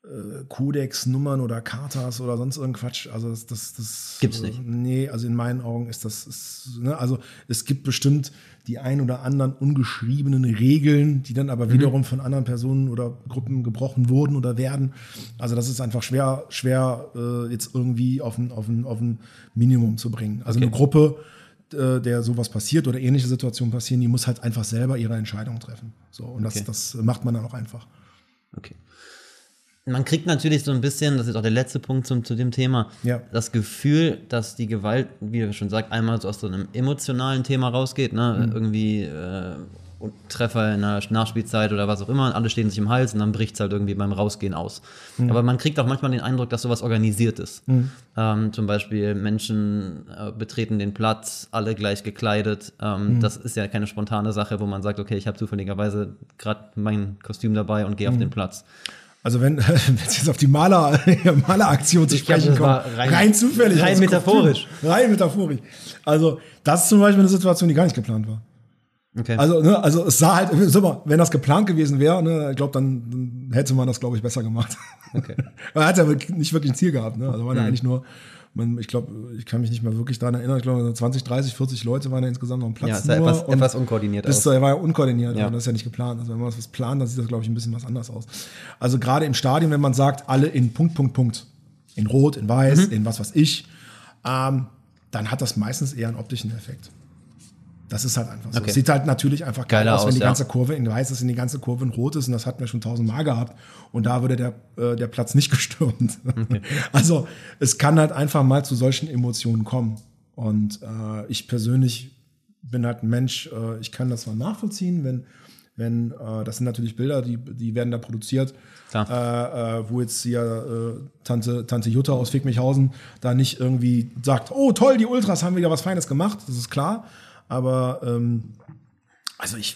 äh, Kodex-Nummern oder Chartas oder sonst irgendein Quatsch. Also das, das, das Gibt's nicht. Äh, nee, also in meinen Augen ist das, ist, ne, also es gibt bestimmt die ein oder anderen ungeschriebenen Regeln, die dann Mhm. aber wiederum von anderen Personen oder Gruppen gebrochen wurden oder werden. Also das ist einfach schwer, schwer äh, jetzt irgendwie auf ein, auf, ein, auf ein Minimum zu bringen. Also eine Gruppe, äh, der sowas passiert oder ähnliche Situationen passieren, die muss halt einfach selber ihre Entscheidung treffen. So, und Okay. das, das macht man dann auch einfach. Okay. Man kriegt natürlich so ein bisschen, das ist auch der letzte Punkt zum, zu dem Thema, Ja. das Gefühl, dass die Gewalt, wie du schon sagst, einmal so aus so einem emotionalen Thema rausgeht, ne? Irgendwie äh, Treffer in der Nachspielzeit oder was auch immer, alle stehen sich im Hals und dann bricht es halt irgendwie beim Rausgehen aus. Aber man kriegt auch manchmal den Eindruck, dass sowas organisiert ist. Ähm, zum Beispiel Menschen äh, betreten den Platz, alle gleich gekleidet. Ähm, Das ist ja keine spontane Sache, wo man sagt, okay, ich habe zufälligerweise gerade mein Kostüm dabei und gehe auf den Platz. Also wenn es jetzt auf die Maler, Maleraktion zu glaub, sprechen war kommt, rein- rein, zufällig. rein metaphorisch. Kostüm. Rein metaphorisch. Also das ist zum Beispiel eine Situation, die gar nicht geplant war. Okay. Also, ne, also es sah halt, mal, wenn das geplant gewesen wäre, ne, ich glaube, dann, dann hätte man das, glaube ich, besser gemacht. Okay. Man hat ja nicht wirklich ein Ziel gehabt. Ne? Also waren ja eigentlich nur, man, ich glaube, ich kann mich nicht mehr wirklich daran erinnern, ich glaube, 20, 30, 40 Leute waren ja insgesamt noch am Platz. Ja, es sah etwas- etwas unkoordiniert das aus. Er war ja unkoordiniert, Ja. das ist ja nicht geplant. Also wenn man was plant, dann sieht das, glaube ich, ein bisschen was anders aus. Also gerade im Stadion, wenn man sagt, alle in Punkt, Punkt, Punkt, in Rot, in Weiß, Mhm. in was weiß ich, ähm, dann hat das meistens eher einen optischen Effekt. Das ist halt einfach so. Okay. Es sieht halt natürlich einfach geil Geiler aus, wenn aus, die ja. ganze Kurve in weiß ist, wenn die ganze Kurve in rot ist und das hatten wir schon tausendmal gehabt und da würde der, äh, der Platz nicht gestürmt. Also es kann halt einfach mal zu solchen Emotionen kommen Und äh, ich persönlich bin halt ein Mensch, äh, ich kann das mal nachvollziehen, wenn, wenn äh, das sind natürlich Bilder, die, die werden da produziert, äh, äh, wo jetzt hier Tante, Tante Jutta aus Fickmichhausen da nicht irgendwie sagt, oh toll, die Ultras haben wieder was Feines gemacht, das ist klar. Aber ähm, also ich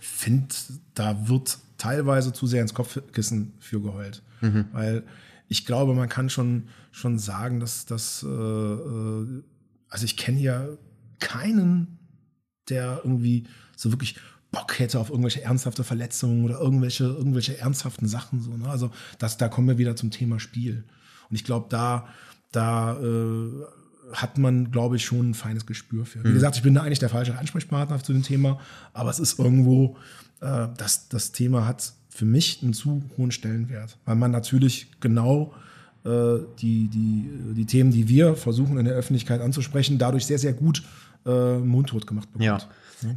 finde, da wird teilweise zu sehr ins Kopfkissen für geheult. Mhm. Weil ich glaube, man kann schon, schon sagen, dass das, äh, äh, also ich kenne ja keinen, der irgendwie so wirklich Bock hätte auf irgendwelche ernsthafte Verletzungen oder irgendwelche, irgendwelche ernsthaften Sachen. So, ne? Also das, da kommen wir wieder zum Thema Spiel. Und ich glaube, da, da äh, hat man, glaube ich, schon ein feines Gespür für. Wie mhm. gesagt, ich bin da eigentlich der falsche Ansprechpartner zu dem Thema, aber es ist irgendwo, äh, das, das Thema hat für mich einen zu hohen Stellenwert, weil man natürlich genau äh, die, die, die Themen, die wir versuchen in der Öffentlichkeit anzusprechen, dadurch sehr, sehr gut äh, mundtot gemacht bekommt. Ja.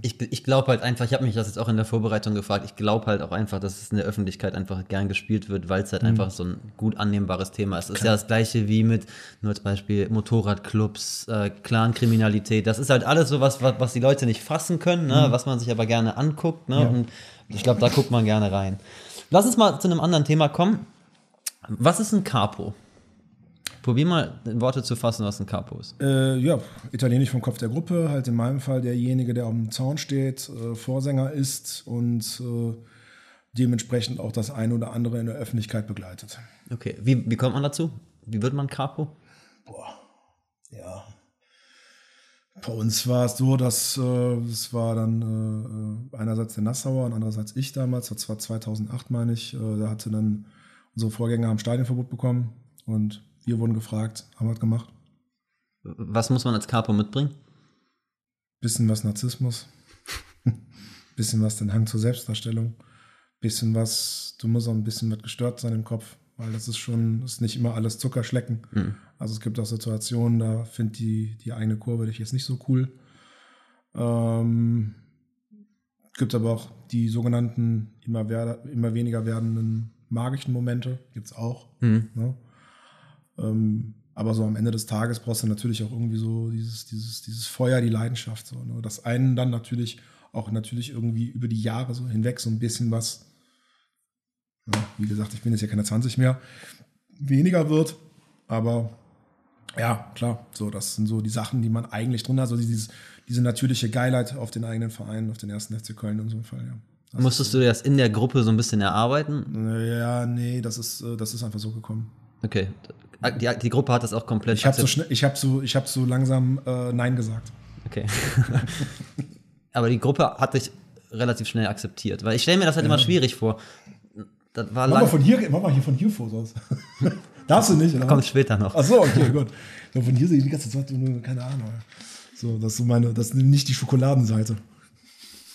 Ich, ich glaube halt einfach, ich habe mich das jetzt auch in der Vorbereitung gefragt, ich glaube halt auch einfach, dass es in der Öffentlichkeit einfach gern gespielt wird, weil es halt mhm. einfach so ein gut annehmbares Thema ist. Es ist ja das gleiche wie mit, nur als Beispiel, Motorradclubs, äh, Clankriminalität. Das ist halt alles so was, was, was die Leute nicht fassen können, ne? Mhm. was man sich aber gerne anguckt. Ne? Ja. Und ich glaube, da guckt man gerne rein. Lass uns mal zu einem anderen Thema kommen. Was ist ein Capo? Probier mal in Worte zu fassen, was ein Capo ist. Äh, ja, italienisch vom Kopf der Gruppe, halt in meinem Fall derjenige, der am Zaun steht, äh, Vorsänger ist und äh, dementsprechend auch das eine oder andere in der Öffentlichkeit begleitet. Okay, wie, wie kommt man dazu? Wie wird man Capo? Boah, ja. Bei uns war es so, dass äh, es war dann äh, einerseits der Nassauer und andererseits ich damals, das war 2008 meine ich, äh, da hatte dann unsere Vorgänger haben Stadionverbot bekommen und wir wurden gefragt, haben wir gemacht. Was muss man als Capo mitbringen? Bisschen was Narzissmus, bisschen was den Hang zur Selbstdarstellung, bisschen was, du musst auch ein bisschen was gestört sein im Kopf, weil das ist schon, ist nicht immer alles Zuckerschlecken. Mhm. Also es gibt auch Situationen, da finde die, die eigene Kurve dich jetzt nicht so cool. Ähm, gibt aber auch die sogenannten immer, wer, immer weniger werdenden magischen Momente, gibt es auch. Mhm. Ne? Ähm, aber so am Ende des Tages brauchst du natürlich auch irgendwie so dieses, dieses, dieses Feuer, die Leidenschaft. So, ne? Das einen dann natürlich auch natürlich irgendwie über die Jahre so hinweg so ein bisschen was, ja, wie gesagt, ich bin jetzt ja keine 20 mehr, weniger wird. Aber ja, klar, so, das sind so die Sachen, die man eigentlich drin hat, so dieses, diese natürliche Geilheit auf den eigenen Verein, auf den ersten FC Köln in so einem Fall, ja. Das Musstest du das in der Gruppe so ein bisschen erarbeiten? Ja, nee, das ist, äh, das ist einfach so gekommen. Okay. Die, die Gruppe hat das auch komplett. Ich habe so, schnell, ich hab so, ich hab so langsam äh, Nein gesagt. Okay. Aber die Gruppe hat dich relativ schnell akzeptiert, weil ich stelle mir das halt ja. immer schwierig vor. Das war mach, mal von hier, mach mal hier von hier vor sonst. Darfst du nicht, oder? Kommt später noch. Ach so, okay, gut. Ja, von hier sehe ich die ganze Zeit keine Ahnung. So, das ist so meine, das ist nicht die Schokoladenseite.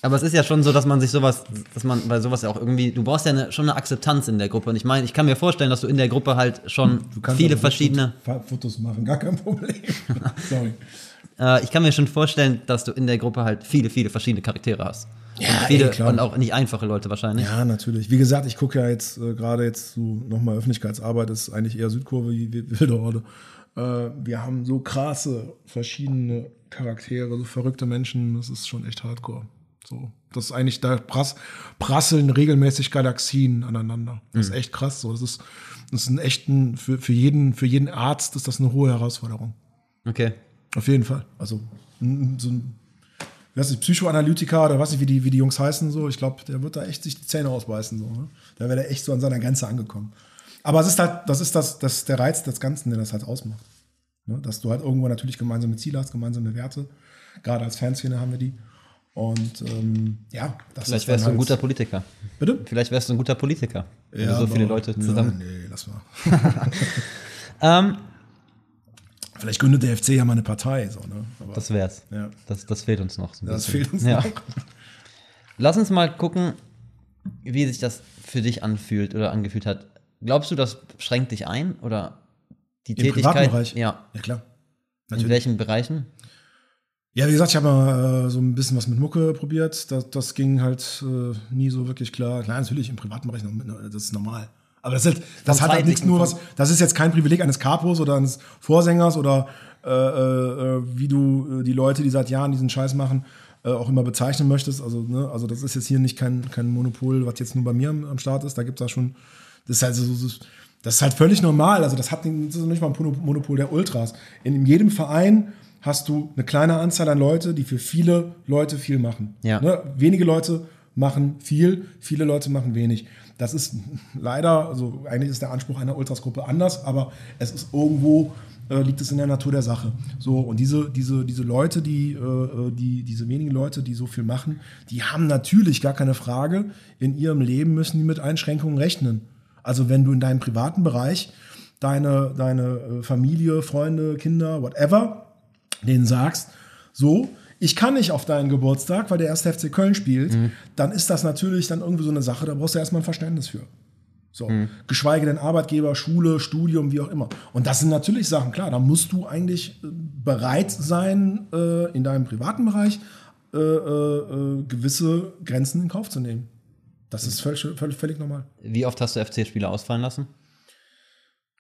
Aber es ist ja schon so, dass man sich sowas, dass man bei sowas ja auch irgendwie, du brauchst ja eine, schon eine Akzeptanz in der Gruppe. Und ich meine, ich kann mir vorstellen, dass du in der Gruppe halt schon viele verschiedene. Fotos machen, gar kein Problem. Sorry. Äh, ich kann mir schon vorstellen, dass du in der Gruppe halt viele, viele verschiedene Charaktere hast. Ja, und viele ey, und auch nicht einfache Leute wahrscheinlich. Ja, natürlich. Wie gesagt, ich gucke ja jetzt äh, gerade jetzt so nochmal Öffentlichkeitsarbeit, ist eigentlich eher Südkurve wie Wilde Horde. Äh, wir haben so krasse verschiedene Charaktere, so verrückte Menschen, das ist schon echt hardcore. So, das ist eigentlich, da prass, prasseln regelmäßig Galaxien aneinander. Das mhm. ist echt krass. So, das ist, das ist ein echten, für, für jeden, für jeden Arzt ist das eine hohe Herausforderung. Okay. Auf jeden Fall. Also, so ein, weiß nicht, Psychoanalytiker oder weiß nicht, wie die, wie die Jungs heißen, so, ich glaube, der wird da echt sich die Zähne ausbeißen, so, ne? Da wäre er echt so an seiner Grenze angekommen. Aber es ist halt, das ist das, das ist der Reiz des Ganzen, der das halt ausmacht. Ne? Dass du halt irgendwo natürlich gemeinsame Ziele hast, gemeinsame Werte. Gerade als Fanszene haben wir die. Und ähm, ja, das Vielleicht wärst du halt ein guter Politiker. Bitte? Vielleicht wärst du ein guter Politiker. Wenn ja, so viele Leute zusammen. Ja, nee, lass mal. ähm, Vielleicht gründet der FC ja mal eine Partei. So, ne? Aber, das wär's. Ja. Das, das fehlt uns noch. So das fehlt uns ja. noch. Lass uns mal gucken, wie sich das für dich anfühlt oder angefühlt hat. Glaubst du, das schränkt dich ein oder die Im Tätigkeit? Bereich? Ja. Ja, klar. Natürlich. In welchen Bereichen? Ja, wie gesagt, ich habe mal äh, so ein bisschen was mit Mucke probiert. Das, das ging halt äh, nie so wirklich klar. Klar, natürlich im privaten Bereich, das ist normal. Aber das, ist, das hat halt nichts nur was, das ist jetzt kein Privileg eines Capos oder eines Vorsängers oder äh, äh, wie du äh, die Leute, die seit Jahren diesen Scheiß machen, äh, auch immer bezeichnen möchtest. Also, ne, also das ist jetzt hier nicht kein, kein Monopol, was jetzt nur bei mir am, am Start ist. Da gibt es da schon, das ist halt so, so das ist halt völlig normal. Also das hat das ist nicht mal ein Monopol der Ultras. In jedem Verein hast du eine kleine Anzahl an Leute, die für viele Leute viel machen. Ja. Ne? Wenige Leute machen viel, viele Leute machen wenig. Das ist leider, also eigentlich ist der Anspruch einer Ultrasgruppe anders, aber es ist irgendwo äh, liegt es in der Natur der Sache. So und diese diese diese Leute, die äh, die diese wenigen Leute, die so viel machen, die haben natürlich gar keine Frage in ihrem Leben müssen die mit Einschränkungen rechnen. Also wenn du in deinem privaten Bereich deine deine äh, Familie, Freunde, Kinder, whatever, denen sagst, so ich kann nicht auf deinen Geburtstag, weil der erste FC Köln spielt, mhm. dann ist das natürlich dann irgendwie so eine Sache, da brauchst du erstmal ein Verständnis für. So, mhm. geschweige denn Arbeitgeber, Schule, Studium, wie auch immer. Und das sind natürlich Sachen, klar, da musst du eigentlich äh, bereit sein, äh, in deinem privaten Bereich äh, äh, äh, gewisse Grenzen in Kauf zu nehmen. Das ist völlig, völlig, völlig normal. Wie oft hast du FC-Spiele ausfallen lassen?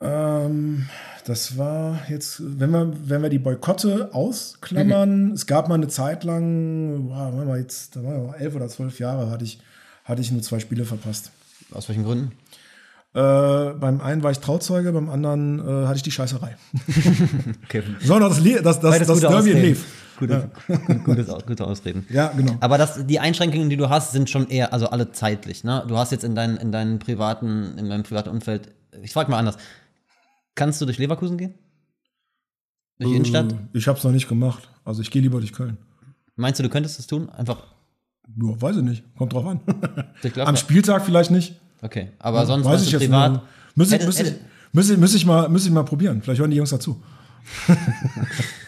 Ähm, das war jetzt, wenn wir, wenn wir die Boykotte ausklammern, mhm. es gab mal eine Zeit lang, wir jetzt, da war elf oder zwölf Jahre, hatte ich, hatte ich nur zwei Spiele verpasst. Aus welchen Gründen? Äh, beim einen war ich Trauzeuge, beim anderen äh, hatte ich die Scheißerei. okay. Sondern das, das, das, das, das Derby lief. Gute, ja. gutes, gute Ausreden. Ja, genau. Aber das, die Einschränkungen, die du hast, sind schon eher, also alle zeitlich. Ne? Du hast jetzt in, dein, in deinem privaten, in deinem privaten Umfeld, ich frage mal anders, Kannst du durch Leverkusen gehen? Durch die Innenstadt? Äh, ich habe es noch nicht gemacht. Also ich gehe lieber durch Köln. Meinst du, du könntest es tun? Einfach. Ja, weiß ich nicht. Kommt drauf an. Am Spieltag vielleicht nicht. Okay, aber ja, sonst weiß ich jetzt privat. Müsste ich, müsste, ich, müsste, ich mal, müsste ich mal probieren. Vielleicht hören die Jungs dazu.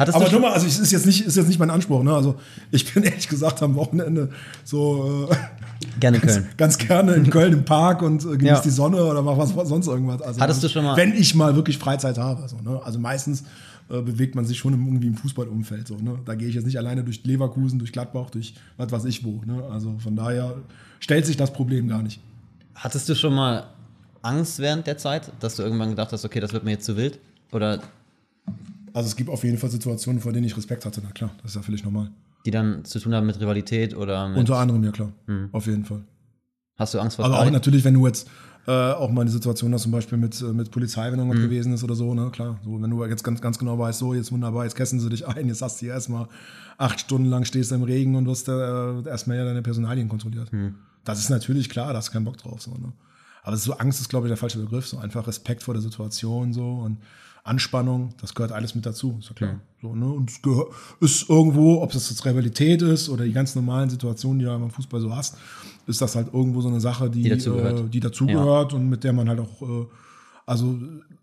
Hattest aber nochmal, also es ist jetzt nicht, ist jetzt nicht mein Anspruch. Ne? Also ich bin ehrlich gesagt am Wochenende so äh, gerne ganz, Köln. ganz gerne in Köln im Park und äh, genieße ja. die Sonne oder mach was, was sonst irgendwas. Also, Hattest du schon mal? Wenn ich mal wirklich Freizeit habe. So, ne? Also meistens äh, bewegt man sich schon im, irgendwie im Fußballumfeld. So, ne? Da gehe ich jetzt nicht alleine durch Leverkusen, durch Gladbach, durch was weiß ich wo. Ne? Also von daher stellt sich das Problem gar nicht. Hattest du schon mal Angst während der Zeit, dass du irgendwann gedacht hast, okay, das wird mir jetzt zu wild? Oder also es gibt auf jeden Fall Situationen, vor denen ich Respekt hatte, na klar, das ist ja völlig normal. Die dann zu tun haben mit Rivalität oder mit Unter anderem, ja klar, hm. auf jeden Fall. Hast du Angst vor Aber auch natürlich, wenn du jetzt äh, auch mal eine Situation hast, zum Beispiel mit, äh, mit Polizei, wenn irgendwas mhm. gewesen ist oder so, ne, klar. So, wenn du jetzt ganz, ganz genau weißt, so, jetzt wunderbar, jetzt kessen sie dich ein, jetzt hast du hier erstmal acht Stunden lang stehst du im Regen und wirst äh, erstmal ja deine Personalien kontrolliert. Mhm. Das ist natürlich klar, da hast du keinen Bock drauf. So, ne? Aber so Angst ist, glaube ich, der falsche Begriff. So einfach Respekt vor der Situation so und Anspannung, das gehört alles mit dazu, ist ja klar. Mhm. So, ne? Und es ist irgendwo, ob es jetzt Rivalität ist oder die ganz normalen Situationen, die du im Fußball so hast, ist das halt irgendwo so eine Sache, die, die dazugehört, äh, die dazugehört ja. und mit der man halt auch, äh, also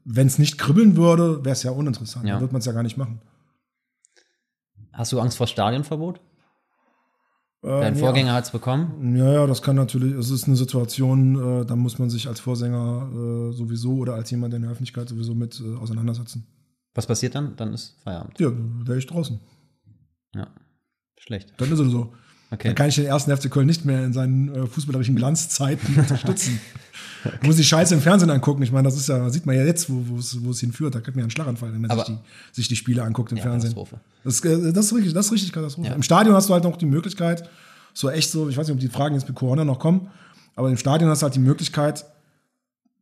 wenn es nicht kribbeln würde, wäre es ja uninteressant. Ja. Dann würde man es ja gar nicht machen. Hast du Angst vor Stadionverbot? Dein äh, Vorgänger ja. hat es bekommen? Ja, ja, das kann natürlich, es ist eine Situation, äh, da muss man sich als Vorsänger äh, sowieso oder als jemand in der Öffentlichkeit sowieso mit äh, auseinandersetzen. Was passiert dann? Dann ist Feierabend. Ja, wäre ich draußen. Ja, schlecht. Dann ist es so. Okay. Dann kann ich den ersten FC Köln nicht mehr in seinen äh, fußballerischen Glanzzeiten unterstützen. okay. Muss die Scheiße im Fernsehen angucken. Ich meine, das ist ja, sieht man ja jetzt, wo, es hinführt. Da man ja einen Schlaganfall, wenn man sich die, sich die Spiele anguckt im ja, Fernsehen. Katastrophe. Das, äh, das, ist richtig, das ist richtig Katastrophe. Ja. Im Stadion hast du halt noch die Möglichkeit, so echt so, ich weiß nicht, ob die Fragen jetzt mit Corona noch kommen, aber im Stadion hast du halt die Möglichkeit,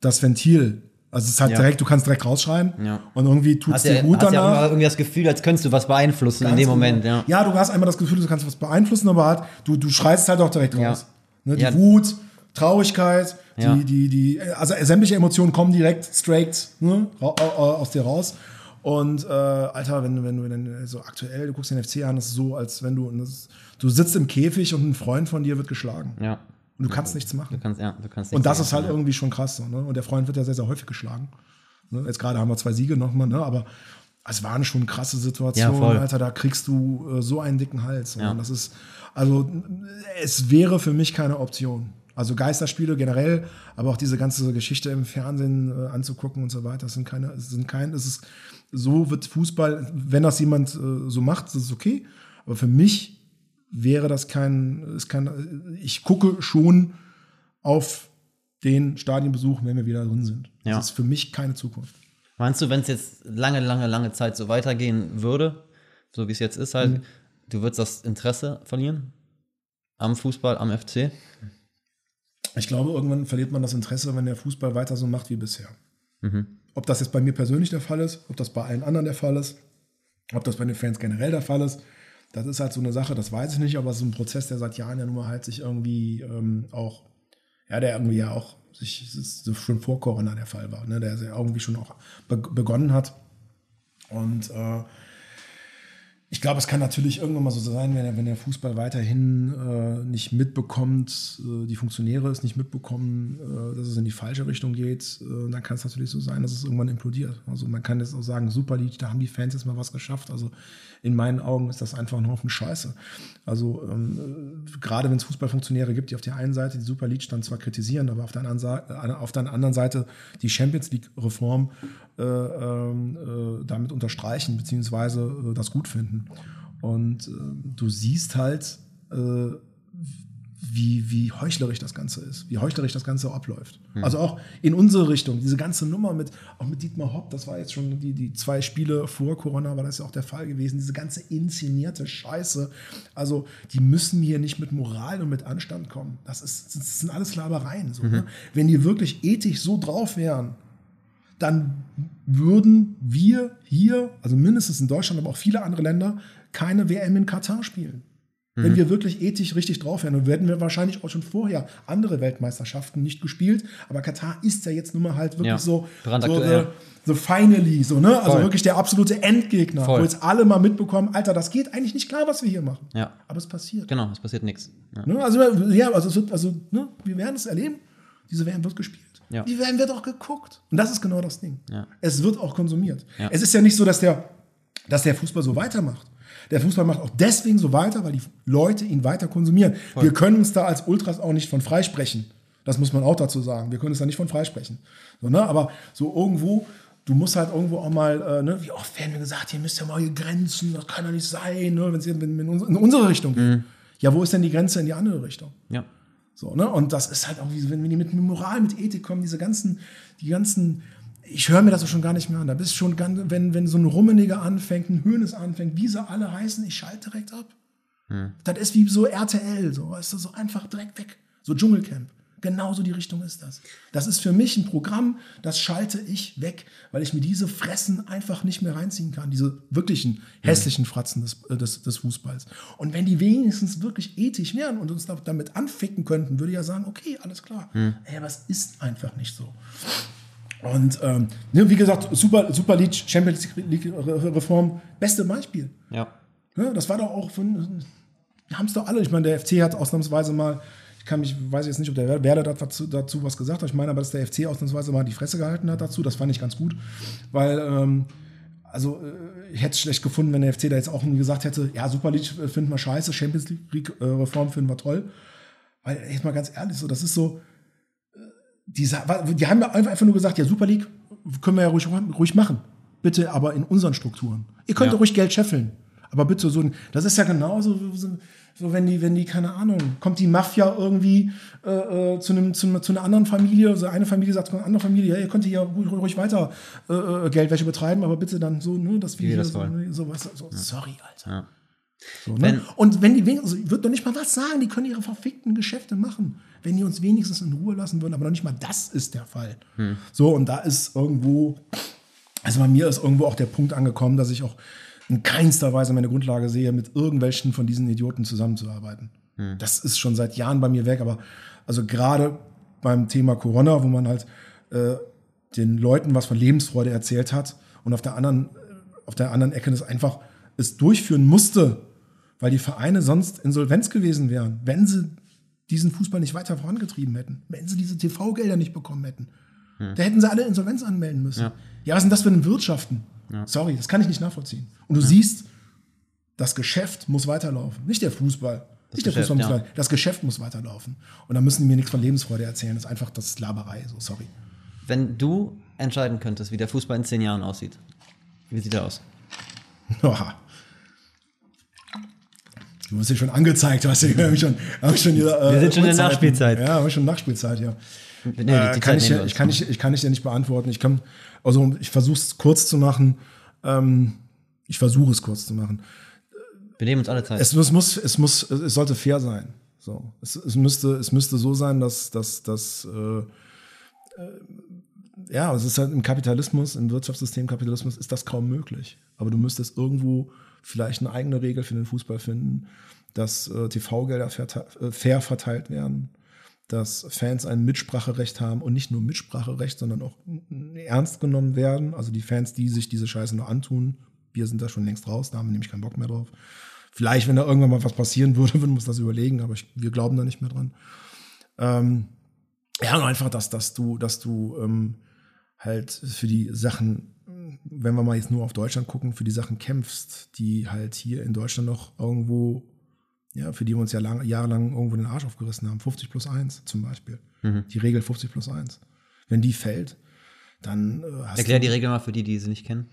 das Ventil also es ist halt ja. direkt, du kannst direkt rausschreien ja. und irgendwie tut es dir gut hast danach. Ja irgendwie das Gefühl, als könntest du was beeinflussen Ganz in dem genau. Moment. Ja. ja, du hast einmal das Gefühl, du kannst was beeinflussen, aber halt, du, du schreist halt auch direkt raus. Ne, die Wut, Traurigkeit, die, die, die, also sämtliche Emotionen kommen direkt straight ne, aus dir raus. Und äh, Alter, wenn, wenn du dann so aktuell, du guckst den FC an, das ist so, als wenn du, das, du sitzt im Käfig und ein Freund von dir wird geschlagen. Ja. Und du kannst nichts machen. Du kannst, ja, du kannst und das ist halt ja. irgendwie schon krass. So, ne? Und der Freund wird ja sehr, sehr häufig geschlagen. Ne? Jetzt gerade haben wir zwei Siege nochmal, ne? aber es waren schon krasse Situationen, ja, Alter, da kriegst du äh, so einen dicken Hals. Ja. Das ist, also es wäre für mich keine Option. Also Geisterspiele generell, aber auch diese ganze Geschichte im Fernsehen äh, anzugucken und so weiter, das sind keine, sind kein, es ist, so wird Fußball, wenn das jemand äh, so macht, das ist okay. Aber für mich wäre das kein, ist kein, ich gucke schon auf den Stadionbesuch, wenn wir wieder drin sind. Ja. Das ist für mich keine Zukunft. Meinst du, wenn es jetzt lange, lange, lange Zeit so weitergehen würde, so wie es jetzt ist halt, Mhm. du würdest das Interesse verlieren? Am Fußball, am FC? Ich glaube, irgendwann verliert man das Interesse, wenn der Fußball weiter so macht wie bisher. Mhm. Ob das jetzt bei mir persönlich der Fall ist, ob das bei allen anderen der Fall ist, ob das bei den Fans generell der Fall ist, das ist halt so eine Sache, das weiß ich nicht, aber es ist ein Prozess, der seit Jahren ja nun mal halt sich irgendwie ähm, auch, ja, der irgendwie ja auch sich, so schon vor Corona der Fall war, ne, der ja irgendwie schon auch be begonnen hat. Und äh, ich glaube, es kann natürlich irgendwann mal so sein, wenn der, wenn der Fußball weiterhin äh, nicht mitbekommt, äh, die Funktionäre es nicht mitbekommen, äh, dass es in die falsche Richtung geht, äh, dann kann es natürlich so sein, dass es irgendwann implodiert. Also man kann jetzt auch sagen, Super League, da haben die Fans jetzt mal was geschafft. Also in meinen Augen ist das einfach ein Haufen Scheiße. Also ähm, äh, gerade wenn es Fußballfunktionäre gibt, die auf der einen Seite die Super League dann zwar kritisieren, aber auf der anderen, äh, auf der anderen Seite die Champions League-Reform äh, ähm, äh, damit unterstreichen, beziehungsweise das gut finden. Und äh, du siehst halt, äh, wie, wie heuchlerisch das Ganze ist, wie heuchlerisch das Ganze abläuft. Also auch in unsere Richtung, diese ganze Nummer mit, auch mit Dietmar Hopp, das war jetzt schon die, die zwei Spiele vor Corona, war das ja auch der Fall gewesen, diese ganze inszenierte Scheiße. Also die müssen hier nicht mit Moral und mit Anstand kommen. Das, ist, das sind alles Labereien. So, ne? Wenn die wirklich ethisch so drauf wären, dann würden wir hier, also mindestens in Deutschland, aber auch viele andere Länder, keine WM in Katar spielen. Wenn wir wirklich ethisch richtig drauf wären, dann hätten wir wahrscheinlich auch schon vorher andere Weltmeisterschaften nicht gespielt. Aber Katar ist ja jetzt nun mal halt wirklich Ja, so, so, the, the finally, so, ne? Also wirklich der absolute Endgegner, Voll. wo jetzt alle mal mitbekommen, Alter, das geht eigentlich nicht klar, was wir hier machen. Ja. Aber es passiert. Genau, es passiert nichts. Ja. Ne? Also, ja, also, also ne? wir werden es erleben. Diese WM wird gespielt. Ja. Die WM wird auch geguckt. Und das ist genau das Ding. Ja. Es wird auch konsumiert. Ja. Es ist ja nicht so, dass der, dass der Fußball so weitermacht. Der Fußball macht auch deswegen so weiter, weil die Leute ihn weiter konsumieren. Wir können uns da als Ultras auch nicht von freisprechen. Das muss man auch dazu sagen. Wir können uns da nicht von freisprechen. So, ne? Aber so irgendwo, du musst halt irgendwo auch mal, äh, ne? wie oft werden wir gesagt, hier müsst ihr mal hier Grenzen, das kann doch nicht sein, ne? wenn es in, in, uns- in unsere Richtung geht. Ja, wo ist denn die Grenze in die andere Richtung? ja. So, ne? Und das ist halt auch, wie, wenn, wenn die mit Moral, mit Ethik kommen, diese ganzen, die ganzen, ich höre mir das auch schon gar nicht mehr an. Da bist schon ganz, wenn, wenn so ein Rummeniger anfängt, ein Hönes anfängt, wie sie alle heißen, ich schalte direkt ab. Das ist wie so RTL, so, weißt du, so einfach direkt weg. So Dschungelcamp. Genauso die Richtung ist das. Das ist für mich ein Programm, das schalte ich weg, weil ich mir diese Fressen einfach nicht mehr reinziehen kann. Diese wirklichen hässlichen Fratzen des, äh, des, des Fußballs. Und wenn die wenigstens wirklich ethisch wären und uns da- damit anficken könnten, würde ich ja sagen, okay, alles klar. Ey, aber es ist einfach nicht so. Und ähm, ne, wie gesagt, Super, Super League, Champions League Reform, beste Beispiel. Ja. Ne, das war doch auch von, haben es doch alle. Ich meine, der FC hat ausnahmsweise mal, ich kann mich, weiß jetzt nicht, ob der Werder dazu, dazu was gesagt hat. Ich meine aber, dass der FC ausnahmsweise mal die Fresse gehalten hat dazu. Das fand ich ganz gut, weil, ähm, also äh, ich hätte es schlecht gefunden, wenn der FC da jetzt auch gesagt hätte, ja, Super League äh, finden wir scheiße, Champions League äh, Reform finden wir toll. Weil, jetzt mal ganz ehrlich, so, das ist so, die, die haben ja einfach nur gesagt, ja, Super League können wir ja ruhig, ruhig machen. Bitte aber in unseren Strukturen. Ihr könnt Ja. ruhig Geld scheffeln. Aber bitte so, das ist ja genauso, so, so wenn die, wenn die, keine Ahnung, kommt die Mafia irgendwie äh, äh, zu, einem, zu, zu einer anderen Familie, also eine Familie sagt zu einer anderen Familie, ja, ihr könnt hier ruhig, ruhig weiter äh, äh, Geldwäsche betreiben, aber bitte dann so, ne, dass wir hier das so, wollen. so, was, so sorry, Alter. Ja. So, ne? Wenn- und wenn die wenigstens, ich würde doch nicht mal was sagen, die können ihre verfickten Geschäfte machen, wenn die uns wenigstens in Ruhe lassen würden, aber noch nicht mal das ist der Fall. So, und da ist irgendwo, also bei mir ist irgendwo auch der Punkt angekommen, dass ich auch in keinster Weise meine Grundlage sehe, mit irgendwelchen von diesen Idioten zusammenzuarbeiten. Das ist schon seit Jahren bei mir weg, aber also gerade beim Thema Corona, wo man halt äh, den Leuten was von Lebensfreude erzählt hat und auf der anderen, auf der anderen Ecke das einfach es durchführen musste, weil die Vereine sonst insolvenz gewesen wären, wenn sie diesen Fußball nicht weiter vorangetrieben hätten, wenn sie diese TV-Gelder nicht bekommen hätten. Da hätten sie alle Insolvenz anmelden müssen. Ja, Ja. was sind das für ein Wirtschaften? Sorry, das kann ich nicht nachvollziehen. Und du siehst, das Geschäft muss weiterlaufen. Nicht der Fußball. nicht der Geschäft, Fußball muss ja. Das Geschäft muss weiterlaufen. Und da müssen die mir nichts von Lebensfreude erzählen. Das ist einfach das ist Laberei. So, sorry. Wenn du entscheiden könntest, wie der Fußball in zehn Jahren aussieht, wie sieht er aus? Oha. Du wirst ja schon angezeigt, hast du ich schon, hab ich schon hier, äh, Wir sind schon in der Uhrzeiten. Nachspielzeit. Ja, haben schon Nachspielzeit, ja. Nee, Äh, kann ich, ja, ich, kann ich, ich kann ich dir nicht beantworten. Ich kann, also ich versuche es kurz zu machen. Ähm, ich versuche es kurz zu machen. Wir nehmen uns alle Zeit. Es, es muss, es muss, es sollte fair sein. So, es, es müsste, es müsste so sein, dass, dass, dass äh, äh, ja, es ist halt im Kapitalismus, im Wirtschaftssystem Kapitalismus ist das kaum möglich. Aber du müsstest irgendwo vielleicht eine eigene Regel für den Fußball finden, dass äh, TV-Gelder verte- äh, fair verteilt werden, dass Fans ein Mitspracherecht haben und nicht nur Mitspracherecht, sondern auch ernst genommen werden. Also die Fans, die sich diese Scheiße nur antun, wir sind da schon längst raus, da haben wir nämlich keinen Bock mehr drauf. Vielleicht, wenn da irgendwann mal was passieren würde, würden wir uns das überlegen, aber ich, wir glauben da nicht mehr dran. Ähm, ja, und einfach, dass, dass du, dass du ähm, halt für die Sachen, wenn wir mal jetzt nur auf Deutschland gucken, für die Sachen kämpfst, die halt hier in Deutschland noch irgendwo, ja, für die wir uns ja lang, jahrelang irgendwo den Arsch aufgerissen haben. 50 plus 1 zum Beispiel. Die Regel 50 plus 1. Wenn die fällt, dann äh, hast Erklär du, die Regel mal für die, die sie nicht kennen.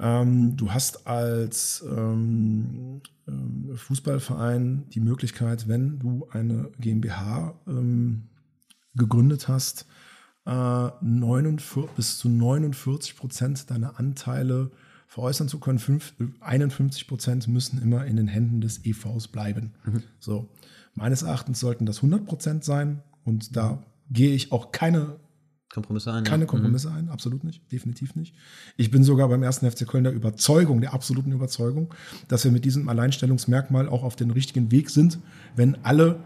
ähm, du hast als ähm, ähm, Fußballverein die Möglichkeit, wenn du eine GmbH ähm, gegründet hast, äh, 49, bis zu 49 Prozent deiner Anteile veräußern zu können. Fünf, 51 Prozent müssen immer in den Händen des EVs bleiben. So. Meines Erachtens sollten das 100 Prozent sein und da gehe ich auch keine Kompromisse ein. keine ja. Kompromisse ein, absolut nicht, definitiv nicht. Ich bin sogar beim ersten FC Köln der Überzeugung, der absoluten Überzeugung, dass wir mit diesem Alleinstellungsmerkmal auch auf den richtigen Weg sind, wenn alle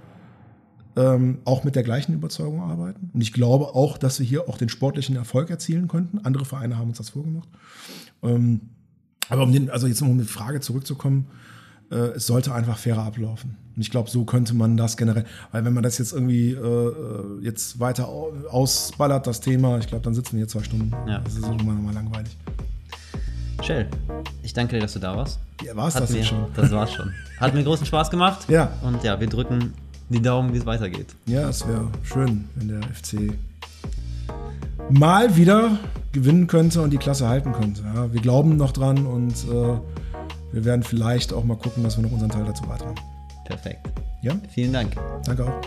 ähm, auch mit der gleichen Überzeugung arbeiten. Und ich glaube auch, dass wir hier auch den sportlichen Erfolg erzielen könnten. Andere Vereine haben uns das vorgemacht. Ähm, aber um den, also jetzt um die Frage zurückzukommen, äh, es sollte einfach fairer ablaufen. Und ich glaube, so könnte man das generell, weil wenn man das jetzt irgendwie äh, äh, jetzt weiter au- ausballert, das Thema, ich glaube, dann sitzen wir hier zwei Stunden. Ja. Das ist irgendwann mal langweilig. Shell, ich danke dir, dass du da warst. Ja, war es Hat das mir, schon? Das war's schon. Hat mir großen Spaß gemacht. Ja. Und ja, wir drücken die Daumen, wie es weitergeht. Ja, es wäre schön, wenn der FC mal wieder gewinnen könnte und die Klasse halten könnte. Ja, wir glauben noch dran und äh, wir werden vielleicht auch mal gucken, dass wir noch unseren Teil dazu beitragen. Perfekt. Ja? Vielen Dank. Danke auch.